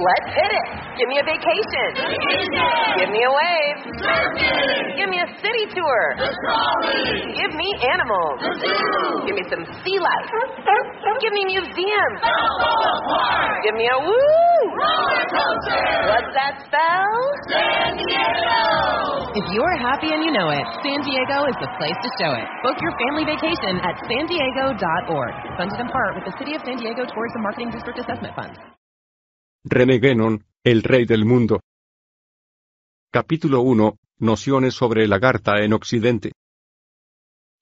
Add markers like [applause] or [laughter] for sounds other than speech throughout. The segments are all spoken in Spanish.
Let's hit it. Give me a vacation. vacation. Give me a wave. Surfing. Give me a city tour. Give me animals. Give me some sea life. Give me museums. Give me a woo. What's that spell? San Diego. If you're happy and you know it, San Diego is the place to show it. Book your family vacation at san diego.org. Funded in part with the City of San Diego Tourism Marketing District Assessment Fund. René Guénon, el rey del mundo. Capítulo 1. Nociones sobre el lagarta en Occidente.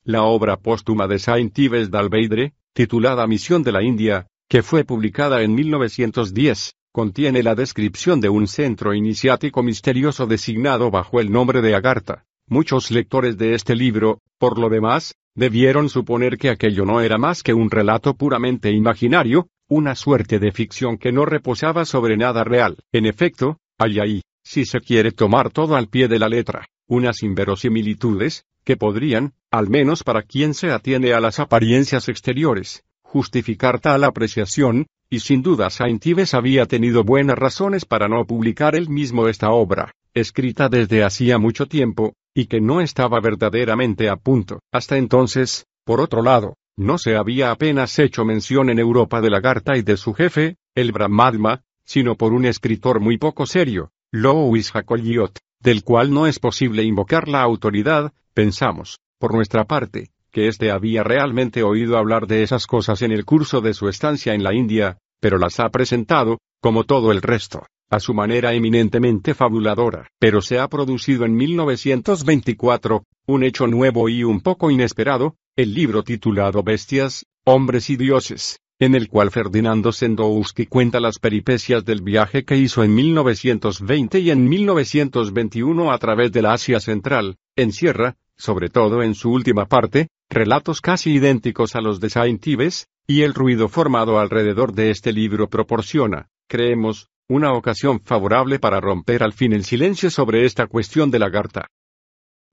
La obra póstuma de Saint-Yves d'Albeidre, titulada Misión de la India, que fue publicada en 1910, contiene la descripción de un centro iniciático misterioso designado bajo el nombre de Agartha. Muchos lectores de este libro, por lo demás, debieron suponer que aquello no era más que un relato puramente imaginario, una suerte de ficción que no reposaba sobre nada real. En efecto, hay ahí, si se quiere tomar todo al pie de la letra, unas inverosimilitudes, que podrían, al menos para quien se atiene a las apariencias exteriores, justificar tal apreciación, y sin duda Saint-Yves había tenido buenas razones para no publicar él mismo esta obra, escrita desde hacía mucho tiempo, y que no estaba verdaderamente a punto. Hasta entonces, por otro lado, no se había apenas hecho mención en Europa de Lagarta y de su jefe, el Brahmadma, sino por un escritor muy poco serio, Louis Jacoliot, del cual no es posible invocar la autoridad, pensamos, por nuestra parte, que éste había realmente oído hablar de esas cosas en el curso de su estancia en la India, pero las ha presentado, como todo el resto, a su manera eminentemente fabuladora. Pero se ha producido en 1924, un hecho nuevo y un poco inesperado, el libro titulado Bestias, Hombres y Dioses, en el cual Ferdinando Sendowski cuenta las peripecias del viaje que hizo en 1920 y en 1921 a través de la Asia Central, encierra, sobre todo en su última parte, relatos casi idénticos a los de Saint-Yves, y el ruido formado alrededor de este libro proporciona, creemos, una ocasión favorable para romper al fin el silencio sobre esta cuestión de la garta.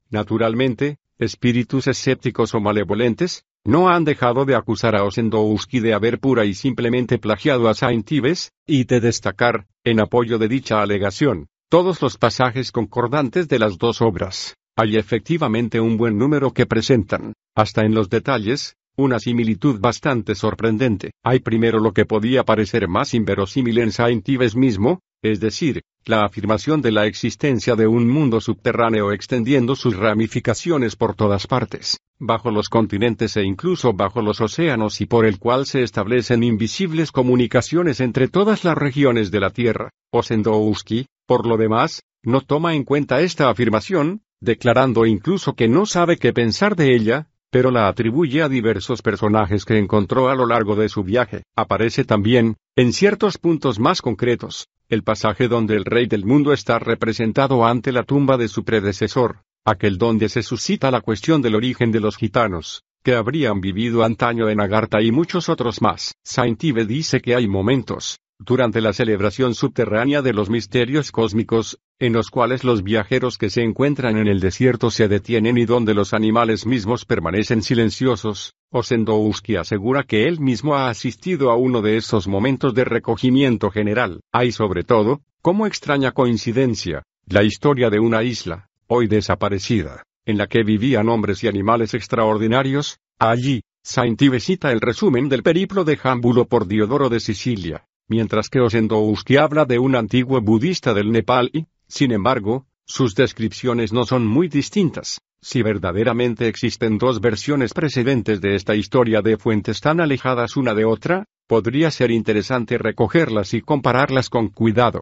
Naturalmente, espíritus escépticos o malevolentes, no han dejado de acusar a Osendowski de haber pura y simplemente plagiado a Saint-Yves, y de destacar, en apoyo de dicha alegación, todos los pasajes concordantes de las dos obras. Hay efectivamente un buen número que presentan, hasta en los detalles, una similitud bastante sorprendente. Hay primero lo que podía parecer más inverosímil en Saint-Yves mismo, es decir, la afirmación de la existencia de un mundo subterráneo extendiendo sus ramificaciones por todas partes, bajo los continentes e incluso bajo los océanos y por el cual se establecen invisibles comunicaciones entre todas las regiones de la Tierra. Osendowski, por lo demás, no toma en cuenta esta afirmación, declarando incluso que no sabe qué pensar de ella, pero la atribuye a diversos personajes que encontró a lo largo de su viaje. Aparece también, en ciertos puntos más concretos, el pasaje donde el rey del mundo está representado ante la tumba de su predecesor, aquel donde se suscita la cuestión del origen de los gitanos, que habrían vivido antaño en Agartha y muchos otros más. Saint-Yves dice que hay momentos, durante la celebración subterránea de los misterios cósmicos, en los cuales los viajeros que se encuentran en el desierto se detienen y donde los animales mismos permanecen silenciosos, Osendowski asegura que él mismo ha asistido a uno de esos momentos de recogimiento general. Hay sobre todo, como extraña coincidencia, la historia de una isla, hoy desaparecida, en la que vivían hombres y animales extraordinarios, allí, Saint-Yves cita el resumen del periplo de Jámbulo por Diodoro de Sicilia, mientras que Osendowski habla de un antiguo budista del Nepal y, sin embargo, sus descripciones no son muy distintas. Si verdaderamente existen dos versiones precedentes de esta historia de fuentes tan alejadas una de otra, podría ser interesante recogerlas y compararlas con cuidado.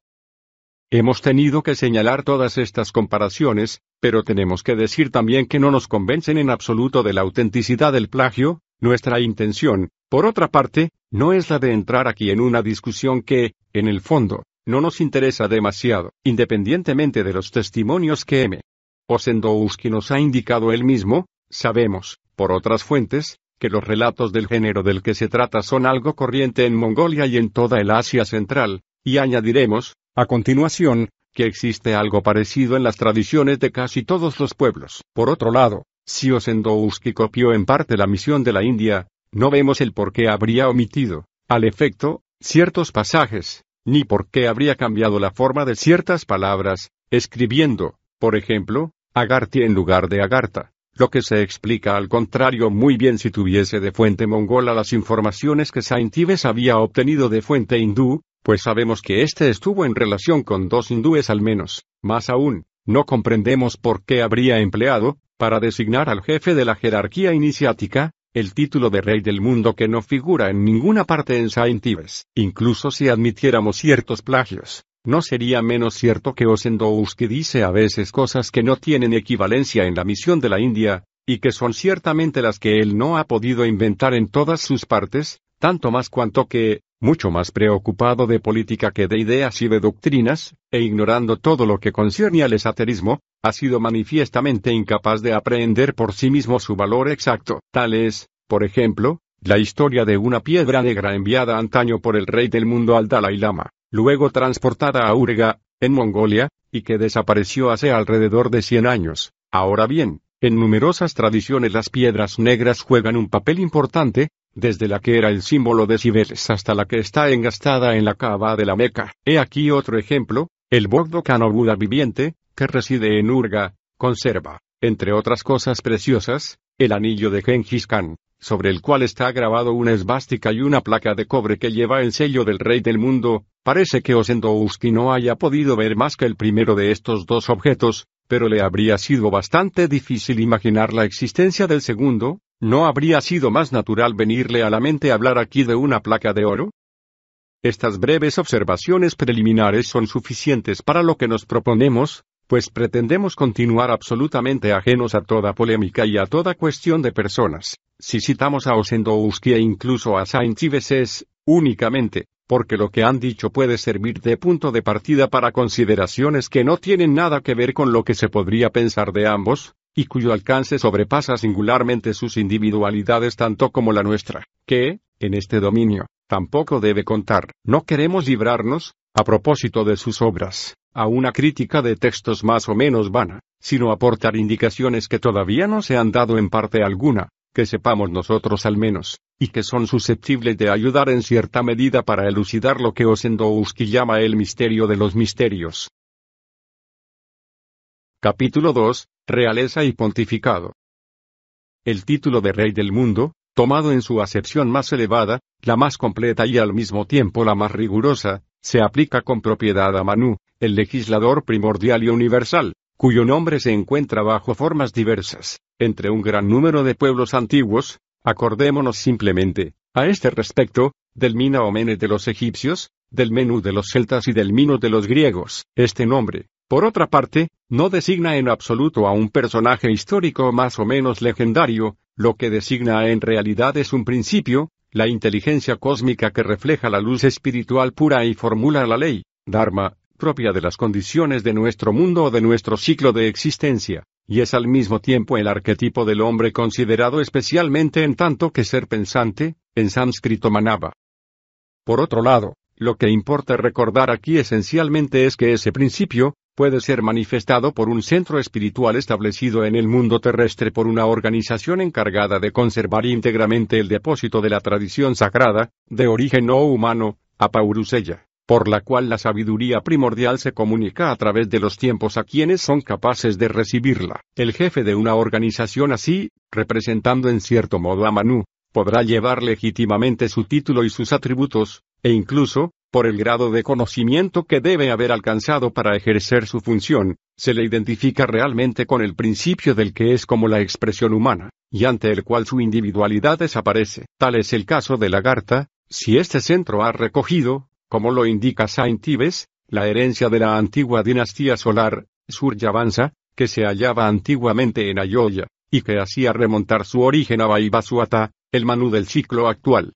Hemos tenido que señalar todas estas comparaciones, pero tenemos que decir también que no nos convencen en absoluto de la autenticidad del plagio, nuestra intención, por otra parte, no es la de entrar aquí en una discusión que, en el fondo, no nos interesa demasiado, independientemente de los testimonios que M. Osendowski nos ha indicado él mismo, sabemos, por otras fuentes, que los relatos del género del que se trata son algo corriente en Mongolia y en toda el Asia Central, y añadiremos, a continuación, que existe algo parecido en las tradiciones de casi todos los pueblos. Por otro lado, si Osendowski copió en parte la misión de la India, no vemos el por qué habría omitido, al efecto, ciertos pasajes, ni por qué habría cambiado la forma de ciertas palabras, escribiendo, por ejemplo, Agarti en lugar de Agartha, lo que se explica al contrario muy bien si tuviese de fuente mongola las informaciones que Saint Ives había obtenido de fuente hindú, pues sabemos que éste estuvo en relación con dos hindúes al menos, más aún, no comprendemos por qué habría empleado, para designar al jefe de la jerarquía iniciática, el título de rey del mundo que no figura en ninguna parte en Saint Ives. Incluso si admitiéramos ciertos plagios, no sería menos cierto que Osendowski dice a veces cosas que no tienen equivalencia en la misión de la India, y que son ciertamente las que él no ha podido inventar en todas sus partes, tanto más cuanto que, mucho más preocupado de política que de ideas y de doctrinas, e ignorando todo lo que concierne al esoterismo, ha sido manifiestamente incapaz de aprehender por sí mismo su valor exacto. Tal es, por ejemplo, la historia de una piedra negra enviada antaño por el rey del mundo al Dalai Lama, luego transportada a Urga, en Mongolia, y que desapareció hace alrededor de 100 años. Ahora bien, en numerosas tradiciones las piedras negras juegan un papel importante, desde la que era el símbolo de Cibeles hasta la que está engastada en la cava de la Meca. He aquí otro ejemplo, el Bogdo Buda viviente, que reside en Urga, conserva, entre otras cosas preciosas, el anillo de Genghis Khan, sobre el cual está grabado una esvástica y una placa de cobre que lleva el sello del rey del mundo. Parece que Osendowski no haya podido ver más que el primero de estos dos objetos, pero le habría sido bastante difícil imaginar la existencia del segundo, ¿no habría sido más natural venirle a la mente hablar aquí de una placa de oro? Estas breves observaciones preliminares son suficientes para lo que nos proponemos, pues pretendemos continuar absolutamente ajenos a toda polémica y a toda cuestión de personas. Si citamos a Osendowski e incluso a Saint Ives únicamente, porque lo que han dicho puede servir de punto de partida para consideraciones que no tienen nada que ver con lo que se podría pensar de ambos, y cuyo alcance sobrepasa singularmente sus individualidades tanto como la nuestra, que, en este dominio, tampoco debe contar. No queremos librarnos, a propósito de sus obras, a una crítica de textos más o menos vana, sino aportar indicaciones que todavía no se han dado en parte alguna, que sepamos nosotros al menos, y que son susceptibles de ayudar en cierta medida para elucidar lo que Osendowski llama el misterio de los misterios. Capítulo 2. Realeza y pontificado. El título de Rey del Mundo, tomado en su acepción más elevada, la más completa y al mismo tiempo la más rigurosa, se aplica con propiedad a Manu, el legislador primordial y universal, cuyo nombre se encuentra bajo formas diversas, entre un gran número de pueblos antiguos, acordémonos simplemente, a este respecto, del Mina Omene de los egipcios, del Menú de los celtas y del Mino de los griegos. Este nombre, por otra parte, no designa en absoluto a un personaje histórico más o menos legendario, lo que designa en realidad es un principio, la inteligencia cósmica que refleja la luz espiritual pura y formula la ley, Dharma, propia de las condiciones de nuestro mundo o de nuestro ciclo de existencia, y es al mismo tiempo el arquetipo del hombre considerado especialmente en tanto que ser pensante, en sánscrito manaba. Por otro lado, lo que importa recordar aquí esencialmente es que ese principio, puede ser manifestado por un centro espiritual establecido en el mundo terrestre por una organización encargada de conservar íntegramente el depósito de la tradición sagrada, de origen no humano, Apaurusella por la cual la sabiduría primordial se comunica a través de los tiempos a quienes son capaces de recibirla. El jefe de una organización así, representando en cierto modo a Manu, podrá llevar legítimamente su título y sus atributos, e incluso, por el grado de conocimiento que debe haber alcanzado para ejercer su función, se le identifica realmente con el principio del que es como la expresión humana, y ante el cual su individualidad desaparece. Tal es el caso de Lagarta, si este centro ha recogido, como lo indica Saint Ives, la herencia de la antigua dinastía solar, Suryavansa, que se hallaba antiguamente en Ayoya, y que hacía remontar su origen a Vaivasuata, el Manu del ciclo actual.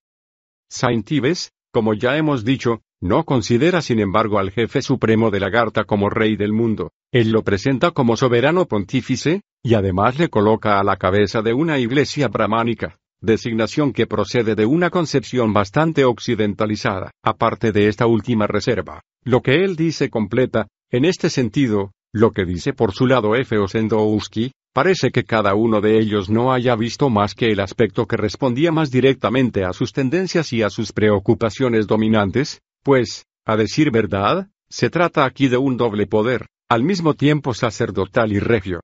Saint Ives, como ya hemos dicho, no considera sin embargo al jefe supremo de la Garta como rey del mundo, él lo presenta como soberano pontífice, y además le coloca a la cabeza de una iglesia brahmánica designación que procede de una concepción bastante occidentalizada. Aparte de esta última reserva, lo que él dice completa, en este sentido, lo que dice por su lado F. Osendowski, parece que cada uno de ellos no haya visto más que el aspecto que respondía más directamente a sus tendencias y a sus preocupaciones dominantes, pues, A decir verdad, se trata aquí de un doble poder, al mismo tiempo sacerdotal y regio.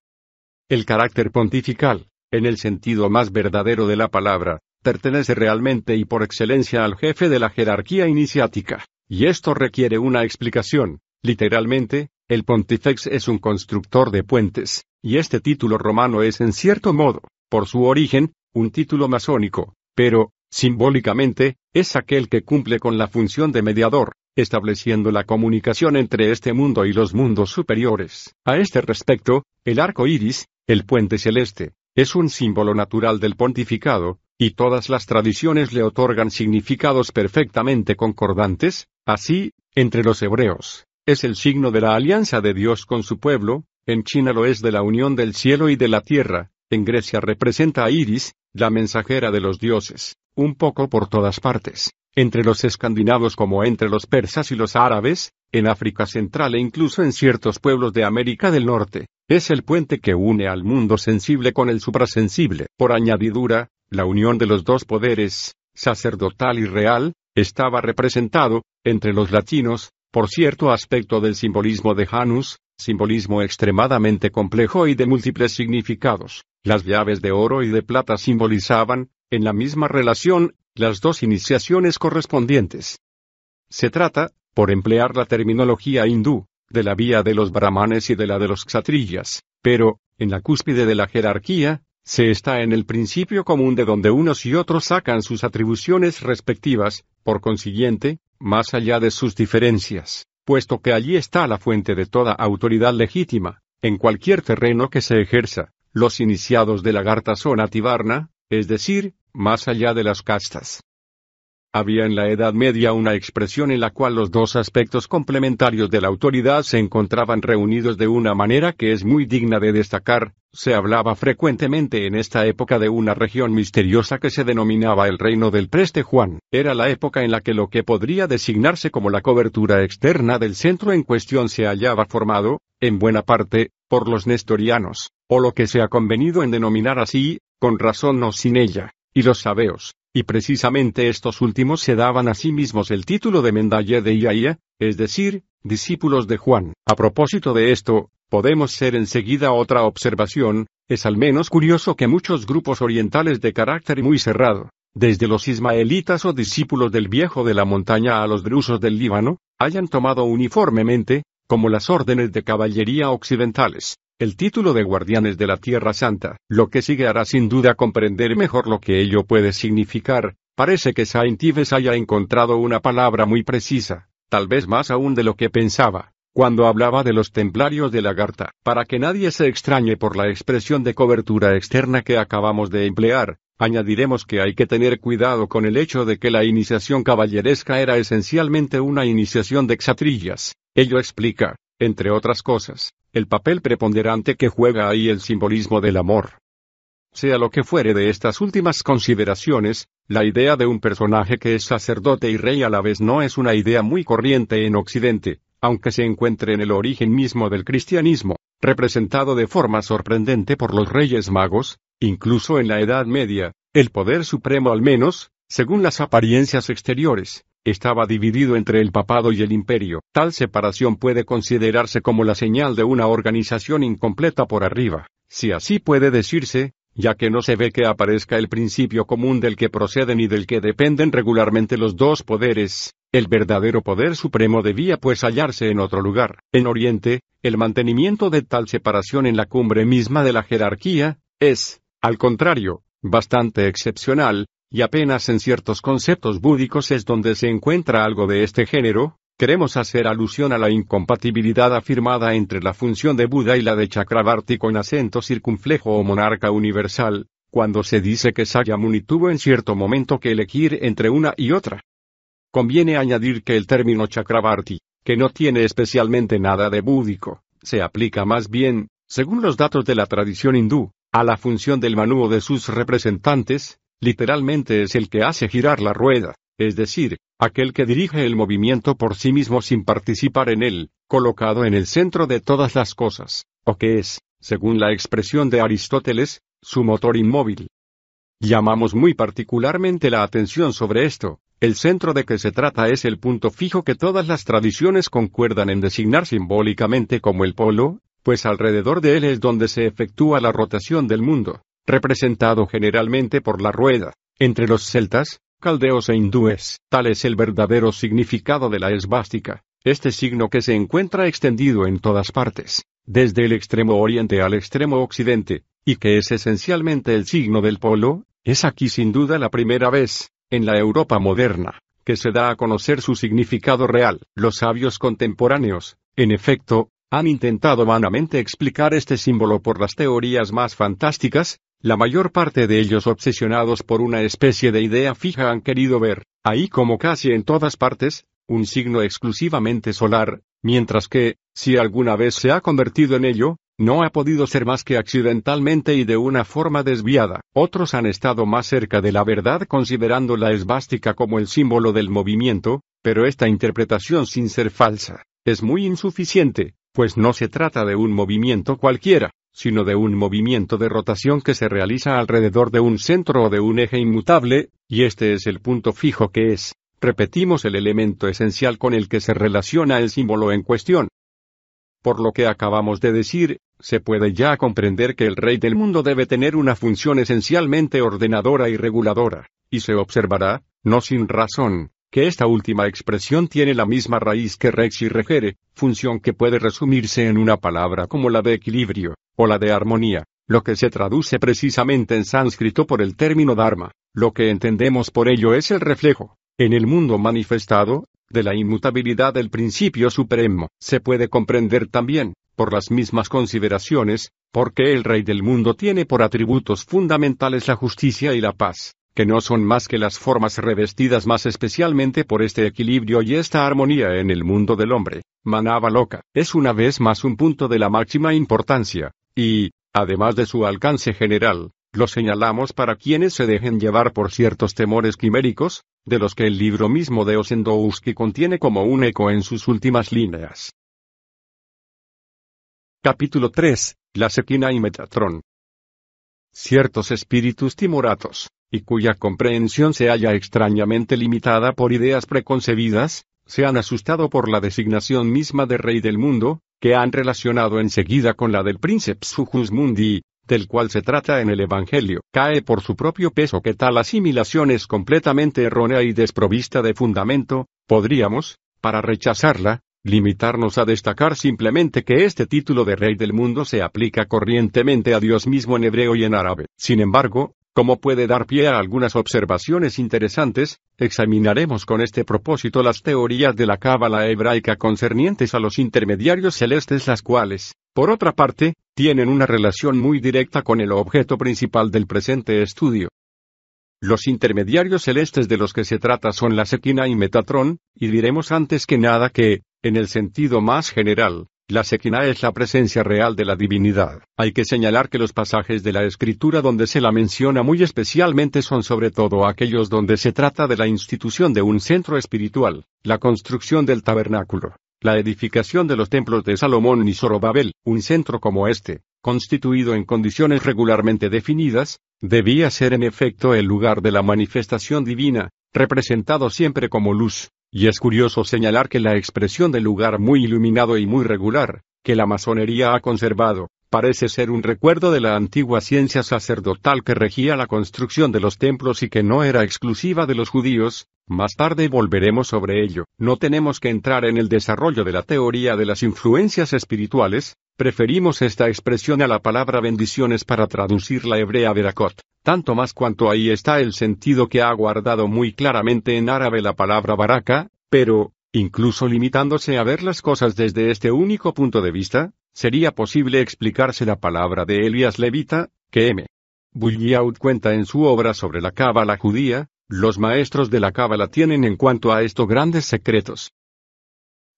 El carácter pontifical, en el sentido más verdadero de la palabra, pertenece realmente y por excelencia al jefe de la jerarquía iniciática, y esto requiere una explicación. Literalmente, el pontifex es un constructor de puentes, y este título romano es en cierto modo, por su origen, un título masónico, pero, simbólicamente, es aquel que cumple con la función de mediador, estableciendo la comunicación entre este mundo y los mundos superiores. A este respecto, el arco iris, el puente celeste, es un símbolo natural del pontificado, y todas las tradiciones le otorgan significados perfectamente concordantes, así, entre los hebreos, es el signo de la alianza de Dios con su pueblo, en China lo es de la unión del cielo y de la tierra, en Grecia representa a Iris, la mensajera de los dioses, un poco por todas partes entre los escandinavos como entre los persas y los árabes, en África Central e incluso en ciertos pueblos de América del Norte. Es el puente que une al mundo sensible con el suprasensible. Por añadidura, la unión de los dos poderes, sacerdotal y real, estaba representado, entre los latinos, por cierto aspecto del simbolismo de Janus, simbolismo extremadamente complejo y de múltiples significados. Las llaves de oro y de plata simbolizaban, en la misma relación, las dos iniciaciones correspondientes. Se trata, por emplear la terminología hindú, de la vía de los brahmanes y de la de los kshatriyas, pero, en la cúspide de la jerarquía, se está en el principio común de donde unos y otros sacan sus atribuciones respectivas, por consiguiente, más allá de sus diferencias, puesto que allí está la fuente de toda autoridad legítima, en cualquier terreno que se ejerza, los iniciados de la Garta son es decir, más allá de las castas. Había en la Edad Media una expresión en la cual los dos aspectos complementarios de la autoridad se encontraban reunidos de una manera que es muy digna de destacar, se hablaba frecuentemente en esta época de una región misteriosa que se denominaba el reino del preste Juan. Era la época en la que lo que podría designarse como la cobertura externa del centro en cuestión se hallaba formado, en buena parte, por los nestorianos, o lo que se ha convenido en denominar así, con razón o sin ella y los sabeos, y precisamente estos últimos se daban a sí mismos el título de Mendaye de Iaia, es decir, discípulos de Juan. A propósito de esto, podemos ser enseguida otra observación, es al menos curioso que muchos grupos orientales de carácter muy cerrado, desde los ismaelitas o discípulos del viejo de la montaña a los drusos del Líbano, hayan tomado uniformemente, como las órdenes de caballería occidentales, el título de guardianes de la Tierra Santa. Lo que sigue hará sin duda comprender mejor lo que ello puede significar. Parece que Saint Ives haya encontrado una palabra muy precisa, tal vez más aún de lo que pensaba, cuando hablaba de los templarios de la Garta. Para que nadie se extrañe por la expresión de cobertura externa que acabamos de emplear, añadiremos que hay que tener cuidado con el hecho de que la iniciación caballeresca era esencialmente una iniciación de exatrillas. Ello explica, entre otras cosas, el papel preponderante que juega ahí el simbolismo del amor. Sea lo que fuere de estas últimas consideraciones, la idea de un personaje que es sacerdote y rey a la vez no es una idea muy corriente en Occidente, aunque se encuentre en el origen mismo del cristianismo, representado de forma sorprendente por los reyes magos, incluso en la Edad Media, el poder supremo al menos, según las apariencias exteriores, estaba dividido entre el papado y el imperio. Tal separación puede considerarse como la señal de una organización incompleta por arriba, si así puede decirse, ya que no se ve que aparezca el principio común del que proceden y del que dependen regularmente los dos poderes. El verdadero poder supremo debía pues hallarse en otro lugar. En Oriente, el mantenimiento de tal separación en la cumbre misma de la jerarquía, es, al contrario, bastante excepcional, y apenas en ciertos conceptos búdicos es donde se encuentra algo de este género, queremos hacer alusión a la incompatibilidad afirmada entre la función de Buda y la de Chakrabarti con acento circunflejo o monarca universal, cuando se dice que Sayamuni tuvo en cierto momento que elegir entre una y otra. Conviene añadir que el término Chakrabarti, que no tiene especialmente nada de búdico, se aplica más bien, según los datos de la tradición hindú, a la función del Manu de sus representantes, literalmente es el que hace girar la rueda, es decir, aquel que dirige el movimiento por sí mismo sin participar en él, colocado en el centro de todas las cosas, o que es, según la expresión de Aristóteles, su motor inmóvil. Llamamos muy particularmente la atención sobre esto, El centro de que se trata es el punto fijo que todas las tradiciones concuerdan en designar simbólicamente como el polo, pues alrededor de él es donde se efectúa la rotación del mundo, representado generalmente por la rueda. Entre los celtas, caldeos e hindúes, tal es el verdadero significado de la esvástica, este signo que se encuentra extendido en todas partes, desde el extremo oriente al extremo occidente, y que es esencialmente el signo del polo, es aquí sin duda la primera vez, en la Europa moderna, que se da a conocer su significado real. Los sabios contemporáneos, en efecto, han intentado vanamente explicar este símbolo por las teorías más fantásticas, la mayor parte de ellos obsesionados por una especie de idea fija han querido ver, ahí como casi en todas partes, un signo exclusivamente solar, mientras que, si alguna vez se ha convertido en ello, no ha podido ser más que accidentalmente y de una forma desviada. Otros han estado más cerca de la verdad considerando la esvástica como el símbolo del movimiento, pero esta interpretación sin ser falsa, es muy insuficiente, pues no se trata de un movimiento cualquiera, sino de un movimiento de rotación que se realiza alrededor de un centro o de un eje inmutable, y este es el punto fijo que es, repetimos el elemento esencial con el que se relaciona el símbolo en cuestión. Por lo que acabamos de decir, se puede ya comprender que el rey del mundo debe tener una función esencialmente ordenadora y reguladora, y se observará, no sin razón, que esta última expresión tiene la misma raíz que rex y regere, función que puede resumirse en una palabra como la de equilibrio, o la de armonía, lo que se traduce precisamente en sánscrito por el término dharma, lo que entendemos por ello es el reflejo, en el mundo manifestado, de la inmutabilidad del principio supremo. Se puede comprender también, por las mismas consideraciones, porque el Rey del mundo tiene por atributos fundamentales la justicia y la paz que no son más que las formas revestidas más especialmente por este equilibrio y esta armonía en el mundo del hombre. Manaba loca es una vez más un punto de la máxima importancia, y, además de su alcance general, lo señalamos para quienes se dejen llevar por ciertos temores quiméricos, de los que el libro mismo de Osendowski contiene como un eco en sus últimas líneas. Capítulo 3. La Sequina y Metatron. Ciertos espíritus timoratos, y cuya comprensión se halla extrañamente limitada por ideas preconcebidas, se han asustado por la designación misma de rey del mundo, que han relacionado enseguida con la del príncipe Sujus Mundi, del cual se trata en el Evangelio. Cae por su propio peso que tal asimilación es completamente errónea y desprovista de fundamento, podríamos, para rechazarla, limitarnos a destacar simplemente que este título de Rey del Mundo se aplica corrientemente a Dios mismo en hebreo y en árabe. Sin embargo, como puede dar pie a algunas observaciones interesantes, examinaremos con este propósito las teorías de la cábala hebraica concernientes a los intermediarios celestes las cuales, por otra parte, tienen una relación muy directa con el objeto principal del presente estudio. Los intermediarios celestes de los que se trata son la Sequina y Metatron, y diremos antes que nada que, en el sentido más general, la Sequina es la presencia real de la divinidad. Hay que señalar que los pasajes de la escritura donde se la menciona muy especialmente son sobre todo aquellos donde se trata de la institución de un centro espiritual, la construcción del tabernáculo, la edificación de los templos de Salomón y Zorobabel, un centro como este, constituido en condiciones regularmente definidas, debía ser en efecto el lugar de la manifestación divina, representado siempre como luz, y es curioso señalar que la expresión del lugar muy iluminado y muy regular, que la masonería ha conservado, parece ser un recuerdo de la antigua ciencia sacerdotal que regía la construcción de los templos y que no era exclusiva de los judíos, más tarde volveremos sobre ello. No tenemos que entrar en el desarrollo de la teoría de las influencias espirituales, preferimos esta expresión a la palabra bendiciones para traducir la hebrea verakot tanto más cuanto ahí está el sentido que ha guardado muy claramente en árabe la palabra baraka, pero, incluso limitándose a ver las cosas desde este único punto de vista, sería posible explicarse la palabra de Elias Levita, que M. Bulliaud cuenta en su obra sobre la cábala judía, los maestros de la cábala tienen en cuanto a esto grandes secretos.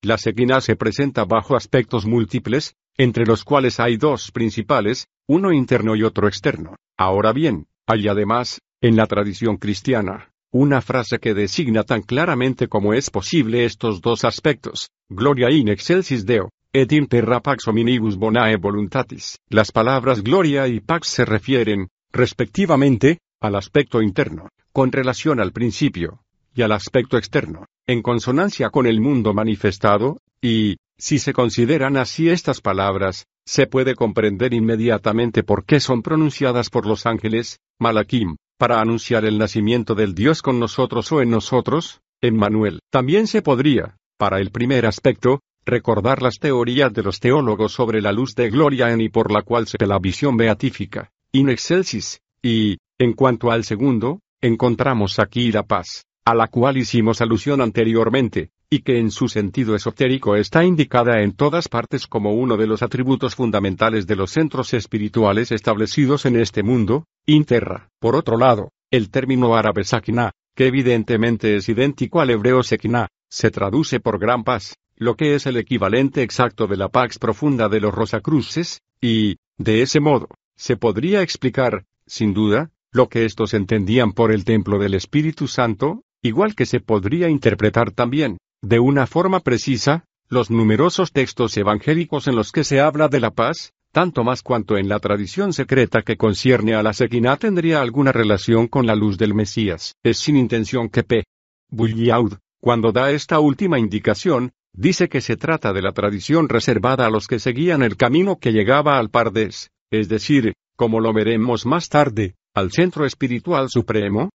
La sequina se presenta bajo aspectos múltiples, entre los cuales hay dos principales, uno interno y otro externo. Ahora bien, hay además, en la tradición cristiana, una frase que designa tan claramente como es posible estos dos aspectos, Gloria in excelsis Deo, et in terra pax hominibus bonae voluntatis. Las palabras gloria y pax se refieren, respectivamente, al aspecto interno, con relación al principio, y al aspecto externo, en consonancia con el mundo manifestado, y, si se consideran así estas palabras, se puede comprender inmediatamente por qué son pronunciadas por los ángeles, Malakim, para anunciar el nacimiento del Dios con nosotros o en nosotros, Emmanuel. También se podría, para el primer aspecto, recordar las teorías de los teólogos sobre la luz de gloria en y por la cual se la visión beatífica, in excelsis, y, en cuanto al segundo, encontramos aquí la paz, a la cual hicimos alusión anteriormente, y que en su sentido esotérico está indicada en todas partes como uno de los atributos fundamentales de los centros espirituales establecidos en este mundo, interra. Por otro lado, el término árabe sakinah, que evidentemente es idéntico al hebreo sekinah, se traduce por gran paz, lo que es el equivalente exacto de la pax profunda de los Rosacruces, y, de ese modo, se podría explicar, sin duda, lo que estos entendían por el templo del Espíritu Santo, igual que se podría interpretar también, de una forma precisa, los numerosos textos evangélicos en los que se habla de la paz, tanto más cuanto en la tradición secreta que concierne a la sequina tendría alguna relación con la luz del Mesías. Es sin intención que P. Bulliaud, cuando da esta última indicación, dice que se trata de la tradición reservada a los que seguían el camino que llegaba al Pardes, es decir, como lo veremos más tarde, al centro espiritual supremo.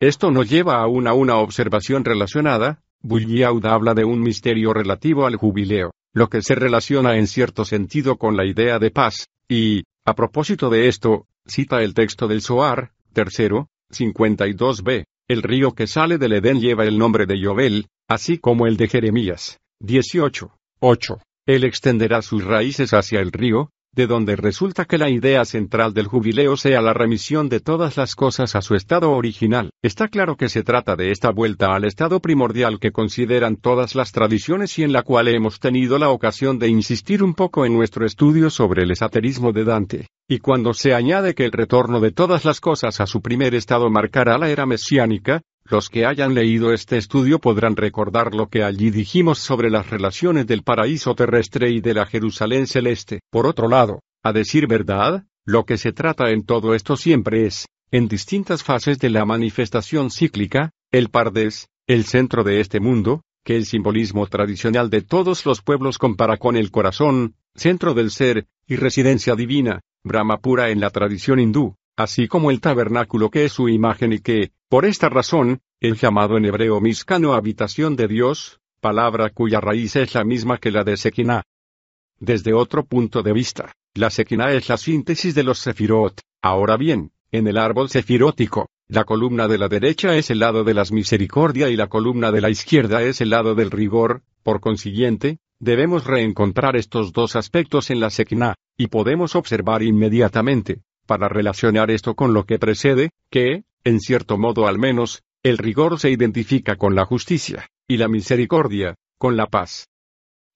Esto nos lleva aún a una observación relacionada, Bulliaud habla de un misterio relativo al jubileo, lo que se relaciona en cierto sentido con la idea de paz, y, a propósito de esto, cita el texto del Soar, tercero, 52b, el río que sale del Edén lleva el nombre de Yobel, así como el de Jeremías, 18, 8. Él extenderá sus raíces hacia el río, de donde resulta que la idea central del jubileo sea la remisión de todas las cosas a su estado original. Está claro que se trata de esta vuelta al estado primordial que consideran todas las tradiciones y en la cual hemos tenido la ocasión de insistir un poco en nuestro estudio sobre el esaterismo de Dante. Y cuando se añade que el retorno de todas las cosas a su primer estado marcará la era mesiánica, los que hayan leído este estudio podrán recordar lo que allí dijimos sobre las relaciones del paraíso terrestre y de la Jerusalén celeste. Por otro lado, a decir verdad, lo que se trata en todo esto siempre es, en distintas fases de la manifestación cíclica, el Pardes, el centro de este mundo, que el simbolismo tradicional de todos los pueblos compara con el corazón, centro del ser, y residencia divina, Brahma pura en la tradición hindú, así como el tabernáculo que es su imagen y que, por esta razón, el llamado en hebreo Miskano habitación de Dios, palabra cuya raíz es la misma que la de Sequiná. Desde otro punto de vista, la Sequiná es la síntesis de los Sefirot. Ahora bien, en el árbol sefirótico, la columna de la derecha es el lado de las misericordia y la columna de la izquierda es el lado del rigor, por consiguiente, debemos reencontrar estos dos aspectos en la Sequiná, y podemos observar inmediatamente, para relacionar esto con lo que precede, que, en cierto modo al menos, el rigor se identifica con la justicia, y la misericordia, con la paz.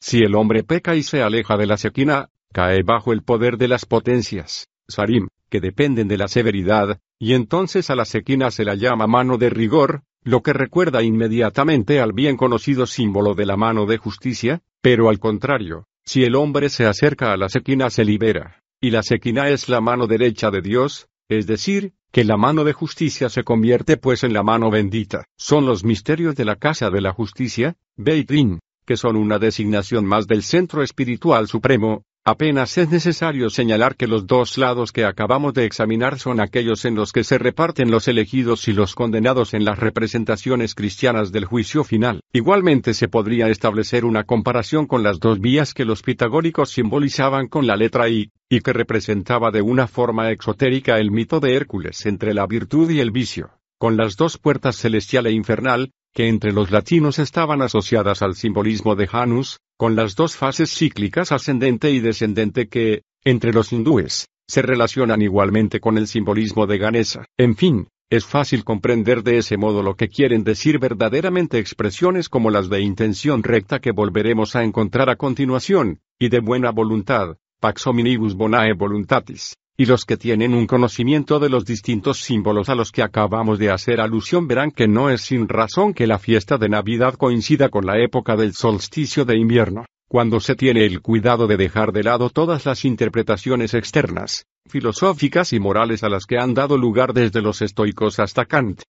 Si el hombre peca y se aleja de la sequina, cae bajo el poder de las potencias, Sarim, que dependen de la severidad, y entonces a la sequina se la llama mano de rigor, lo que recuerda inmediatamente al bien conocido símbolo de la mano de justicia, pero al contrario, si el hombre se acerca a la sequina se libera, y la sequina es la mano derecha de Dios, es decir, que la mano de justicia se convierte pues en la mano bendita. Son los misterios de la casa de la justicia, Beitin, que son una designación más del centro espiritual supremo, Apenas es necesario señalar que los dos lados que acabamos de examinar son aquellos en los que se reparten los elegidos y los condenados en las representaciones cristianas del juicio final. Igualmente se podría establecer una comparación con las dos vías que los pitagóricos simbolizaban con la letra I, y que representaba de una forma exotérica el mito de Hércules entre la virtud y el vicio, con las dos puertas celestial e infernal, que entre los latinos estaban asociadas al simbolismo de Janus, con las dos fases cíclicas ascendente y descendente que, entre los hindúes, se relacionan igualmente con el simbolismo de Ganesa. En fin, es fácil comprender de ese modo lo que quieren decir verdaderamente expresiones como las de intención recta que volveremos a encontrar a continuación, y de buena voluntad, pax hominibus bonae voluntatis, y los que tienen un conocimiento de los distintos símbolos a los que acabamos de hacer alusión verán que no es sin razón que la fiesta de Navidad coincida con la época del solsticio de invierno, cuando se tiene el cuidado de dejar de lado todas las interpretaciones externas, filosóficas y morales a las que han dado lugar desde los estoicos hasta Kant.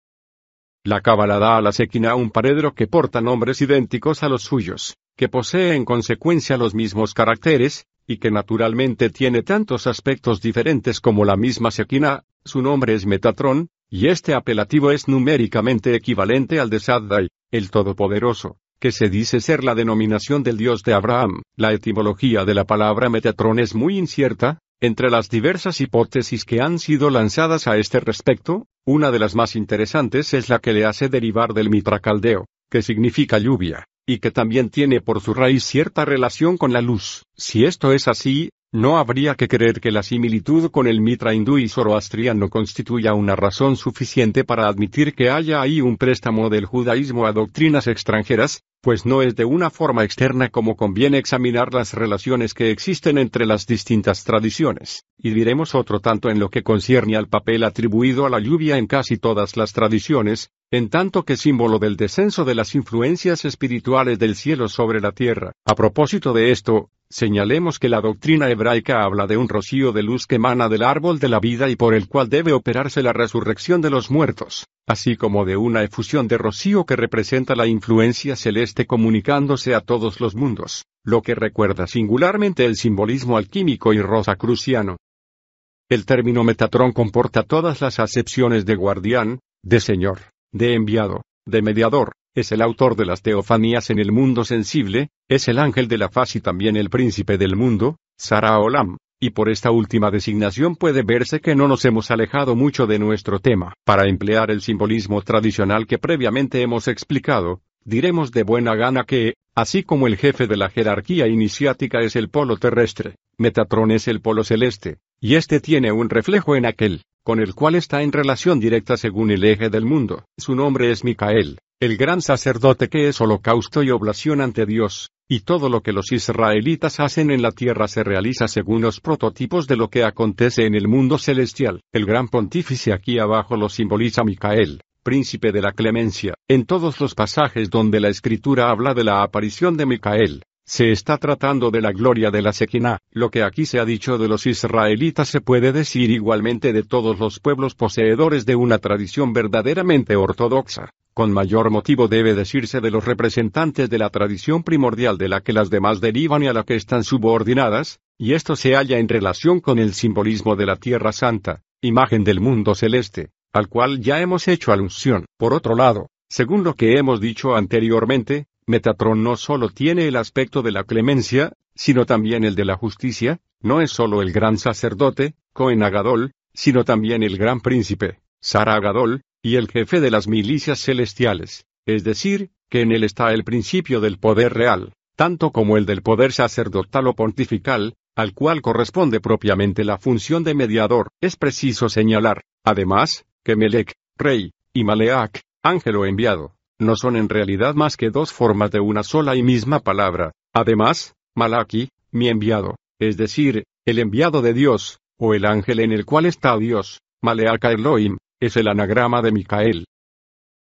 La cábala da a la Sequina un paredro que porta nombres idénticos a los suyos, que posee en consecuencia los mismos caracteres, y que naturalmente tiene tantos aspectos diferentes como la misma Sequina, su nombre es Metatrón, y este apelativo es numéricamente equivalente al de Saddai, el Todopoderoso, que se dice ser la denominación del Dios de Abraham. La etimología de la palabra Metatrón es muy incierta, entre las diversas hipótesis que han sido lanzadas a este respecto, una de las más interesantes es la que le hace derivar del mitra caldeo, que significa lluvia, y que también tiene por su raíz cierta relación con la luz. Si esto es así, no habría que creer que la similitud con el mitra hindú y zoroastriano constituya una razón suficiente para admitir que haya ahí un préstamo del judaísmo a doctrinas extranjeras, pues no es de una forma externa como conviene examinar las relaciones que existen entre las distintas tradiciones, y diremos otro tanto en lo que concierne al papel atribuido a la lluvia en casi todas las tradiciones, en tanto que símbolo del descenso de las influencias espirituales del cielo sobre la tierra. A propósito de esto, Señalemos que la doctrina hebraica habla de un rocío de luz que emana del árbol de la vida y por el cual debe operarse la resurrección de los muertos, así como de una efusión de rocío que representa la influencia celeste comunicándose a todos los mundos, lo que recuerda singularmente el simbolismo alquímico y rosacruciano. El término Metatrón comporta todas las acepciones de guardián, de señor, de enviado, de mediador, es el autor de las teofanías en el mundo sensible, es el ángel de la faz y también el príncipe del mundo, Sara Olam, y por esta última designación puede verse que no nos hemos alejado mucho de nuestro tema. Para emplear el simbolismo tradicional que previamente hemos explicado, diremos de buena gana que, así como el jefe de la jerarquía iniciática es el polo terrestre, Metatron es el polo celeste, y este tiene un reflejo en aquel, con el cual está en relación directa según el eje del mundo. Su nombre es Micael, el gran sacerdote que es holocausto y oblación ante Dios, y todo lo que los israelitas hacen en la tierra se realiza según los prototipos de lo que acontece en el mundo celestial. El gran pontífice aquí abajo lo simboliza Micael, príncipe de la clemencia. En todos los pasajes donde la escritura habla de la aparición de Micael, se está tratando de la gloria de la Sequina. Lo que aquí se ha dicho de los israelitas se puede decir igualmente de todos los pueblos poseedores de una tradición verdaderamente ortodoxa. Con mayor motivo debe decirse de los representantes de la tradición primordial de la que las demás derivan y a la que están subordinadas, y esto se halla en relación con el simbolismo de la Tierra Santa, imagen del mundo celeste, al cual ya hemos hecho alusión. Por otro lado, según lo que hemos dicho anteriormente, Metatron no solo tiene el aspecto de la clemencia, sino también el de la justicia, no es solo el gran sacerdote, Cohen Agadol, sino también el gran príncipe, Sara Agadol, y el jefe de las milicias celestiales, es decir, que en él está el principio del poder real, tanto como el del poder sacerdotal o pontifical, al cual corresponde propiamente la función de mediador. Es preciso señalar, además, que Melech, rey, y Maleach, ángel o enviado, no son en realidad más que dos formas de una sola y misma palabra. Además, Malaki, mi enviado, es decir, el enviado de Dios, o el ángel en el cual está Dios, Maleach Elohim, es el anagrama de Micael.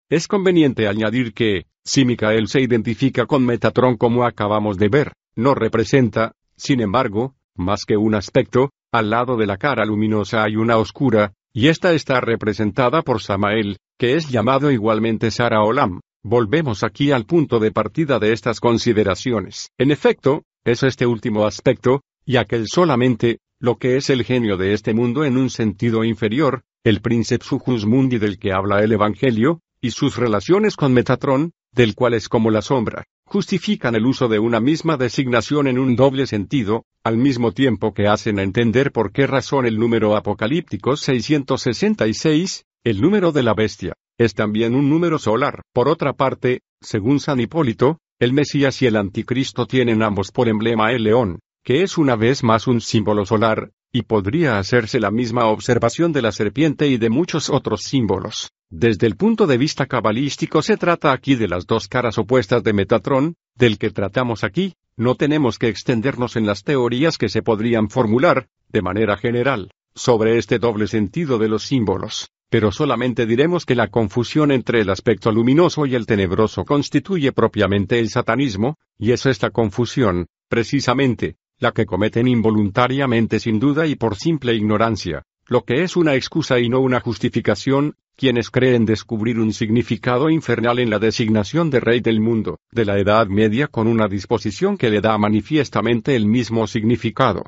Es conveniente añadir que, si Micael se identifica con Metatron como acabamos de ver, no representa, sin embargo, más que un aspecto, al lado de la cara luminosa hay una oscura, y esta está representada por Samael, que es llamado igualmente Sara Olam. Volvemos aquí al punto de partida de estas consideraciones. En efecto, es este último aspecto, y aquel solamente, lo que es el genio de este mundo en un sentido inferior, el príncipe Mundi del que habla el Evangelio, y sus relaciones con Metatron, del cual es como la sombra, justifican el uso de una misma designación en un doble sentido, al mismo tiempo que hacen entender por qué razón el número apocalíptico 666, el número de la bestia, es también un número solar. Por otra parte, según San Hipólito, el Mesías y el Anticristo tienen ambos por emblema el león, que es una vez más un símbolo solar, y podría hacerse la misma observación de la serpiente y de muchos otros símbolos. Desde el punto de vista cabalístico se trata aquí de las dos caras opuestas de Metatron, del que tratamos aquí, no tenemos que extendernos en las teorías que se podrían formular, de manera general, sobre este doble sentido de los símbolos, pero solamente diremos que la confusión entre el aspecto luminoso y el tenebroso constituye propiamente el satanismo, y es esta confusión, precisamente, la que cometen involuntariamente sin duda y por simple ignorancia, lo que es una excusa y no una justificación, quienes creen descubrir un significado infernal en la designación de rey del mundo, de la Edad Media con una disposición que le da manifiestamente el mismo significado.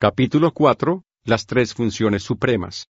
Capítulo 4. Las tres funciones supremas.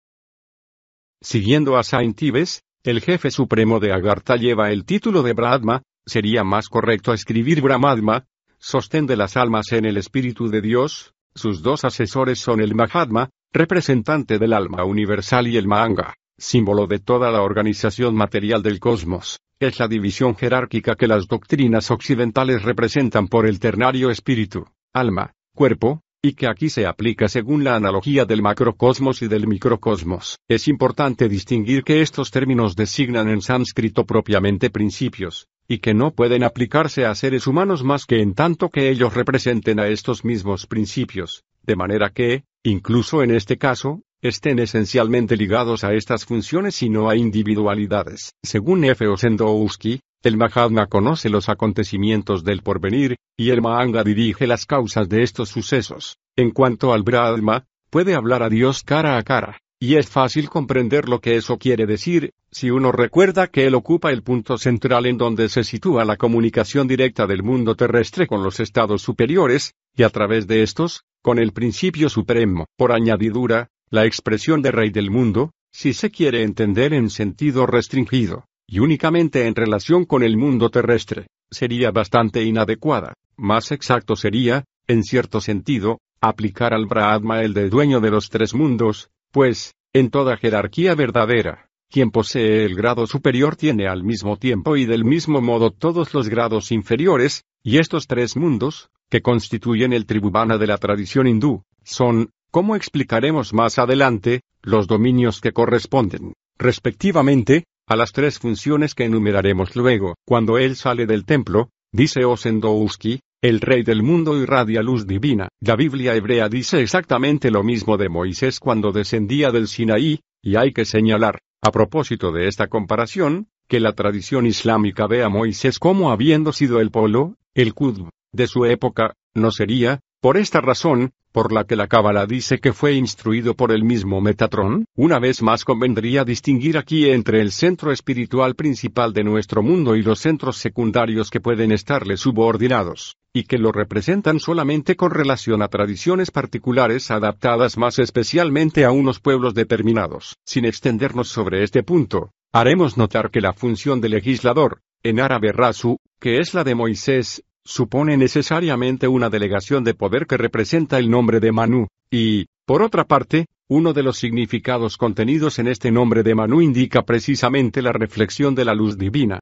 Siguiendo a Saint Ives, el jefe supremo de Agartha lleva el título de Brahma, sería más correcto escribir Brahmadma, sostén de las almas en el Espíritu de Dios, sus dos asesores son el Mahatma, representante del alma universal y el Mahanga, símbolo de toda la organización material del cosmos. Es la división jerárquica que las doctrinas occidentales representan por el ternario espíritu, alma, cuerpo, y que aquí se aplica según la analogía del macrocosmos y del microcosmos. Es importante distinguir que estos términos designan en sánscrito propiamente principios, y que no pueden aplicarse a seres humanos más que en tanto que ellos representen a estos mismos principios, de manera que, incluso en este caso, estén esencialmente ligados a estas funciones y no a individualidades. Según F. Osendowski, el Mahatma conoce los acontecimientos del porvenir, y el Mahanga dirige las causas de estos sucesos. En cuanto al Brahma, puede hablar a Dios cara a cara. Y es fácil comprender lo que eso quiere decir, si uno recuerda que él ocupa el punto central en donde se sitúa la comunicación directa del mundo terrestre con los estados superiores, y a través de estos, con el principio supremo. Por añadidura, la expresión de rey del mundo, si se quiere entender en sentido restringido, y únicamente en relación con el mundo terrestre, sería bastante inadecuada. Más exacto sería, en cierto sentido, aplicar al Brahma el de dueño de los tres mundos, pues, en toda jerarquía verdadera, quien posee el grado superior tiene al mismo tiempo y del mismo modo todos los grados inferiores, y estos tres mundos, que constituyen el tribubana de la tradición hindú, son, como explicaremos más adelante, los dominios que corresponden, respectivamente, a las tres funciones que enumeraremos luego. Cuando él sale del templo, dice Osendowski, el rey del mundo irradia luz divina. La Biblia hebrea dice exactamente lo mismo de Moisés cuando descendía del Sinaí, y hay que señalar, a propósito de esta comparación, que la tradición islámica ve a Moisés como habiendo sido el polo, el Qudb, de su época, no sería, por esta razón, por la que la Cábala dice que fue instruido por el mismo Metatrón, una vez más convendría distinguir aquí entre el centro espiritual principal de nuestro mundo y los centros secundarios que pueden estarle subordinados, y que lo representan solamente con relación a tradiciones particulares adaptadas más especialmente a unos pueblos determinados. Sin extendernos sobre este punto, haremos notar que la función de legislador, en árabe rasu, que es la de Moisés, supone necesariamente una delegación de poder que representa el nombre de Manu, y, por otra parte, uno de los significados contenidos en este nombre de Manu indica precisamente la reflexión de la luz divina.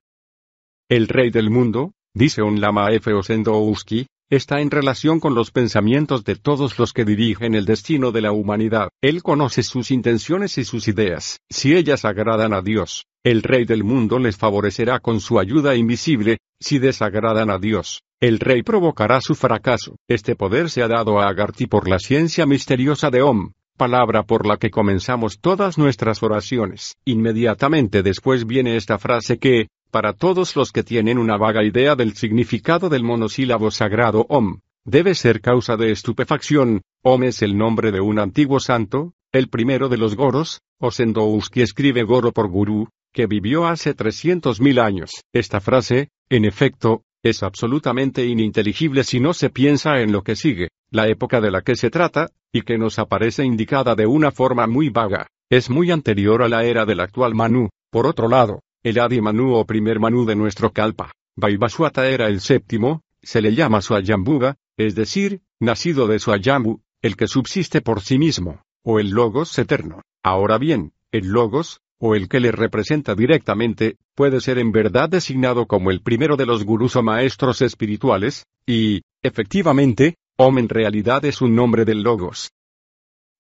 El rey del mundo, dice un lama F. Osendowski, está en relación con los pensamientos de todos los que dirigen el destino de la humanidad. Él conoce sus intenciones y sus ideas. Si ellas agradan a Dios, el Rey del mundo les favorecerá con su ayuda invisible, si desagradan a Dios, el Rey provocará su fracaso. Este poder se ha dado a Agartí por la ciencia misteriosa de Om, palabra por la que comenzamos todas nuestras oraciones. Inmediatamente después viene esta frase que, para todos los que tienen una vaga idea del significado del monosílabo sagrado Om, debe ser causa de estupefacción. Om es el nombre de un antiguo santo, el primero de los goros, Osendowski escribe goro por gurú, que vivió hace 300.000 años. Esta frase, en efecto, es absolutamente ininteligible si no se piensa en lo que sigue, la época de la que se trata, y que nos aparece indicada de una forma muy vaga, es muy anterior a la era del actual Manu. Por otro lado, el Adi Manu o primer Manu de nuestro Kalpa, Vaivaswata era el séptimo, se le llama Swayambhuva, es decir, nacido de Swayambhu, el que subsiste por sí mismo, o el Logos eterno. Ahora bien, el Logos, o el que le representa directamente, puede ser en verdad designado como el primero de los gurús o maestros espirituales, y, efectivamente, Om en realidad es un nombre del Logos.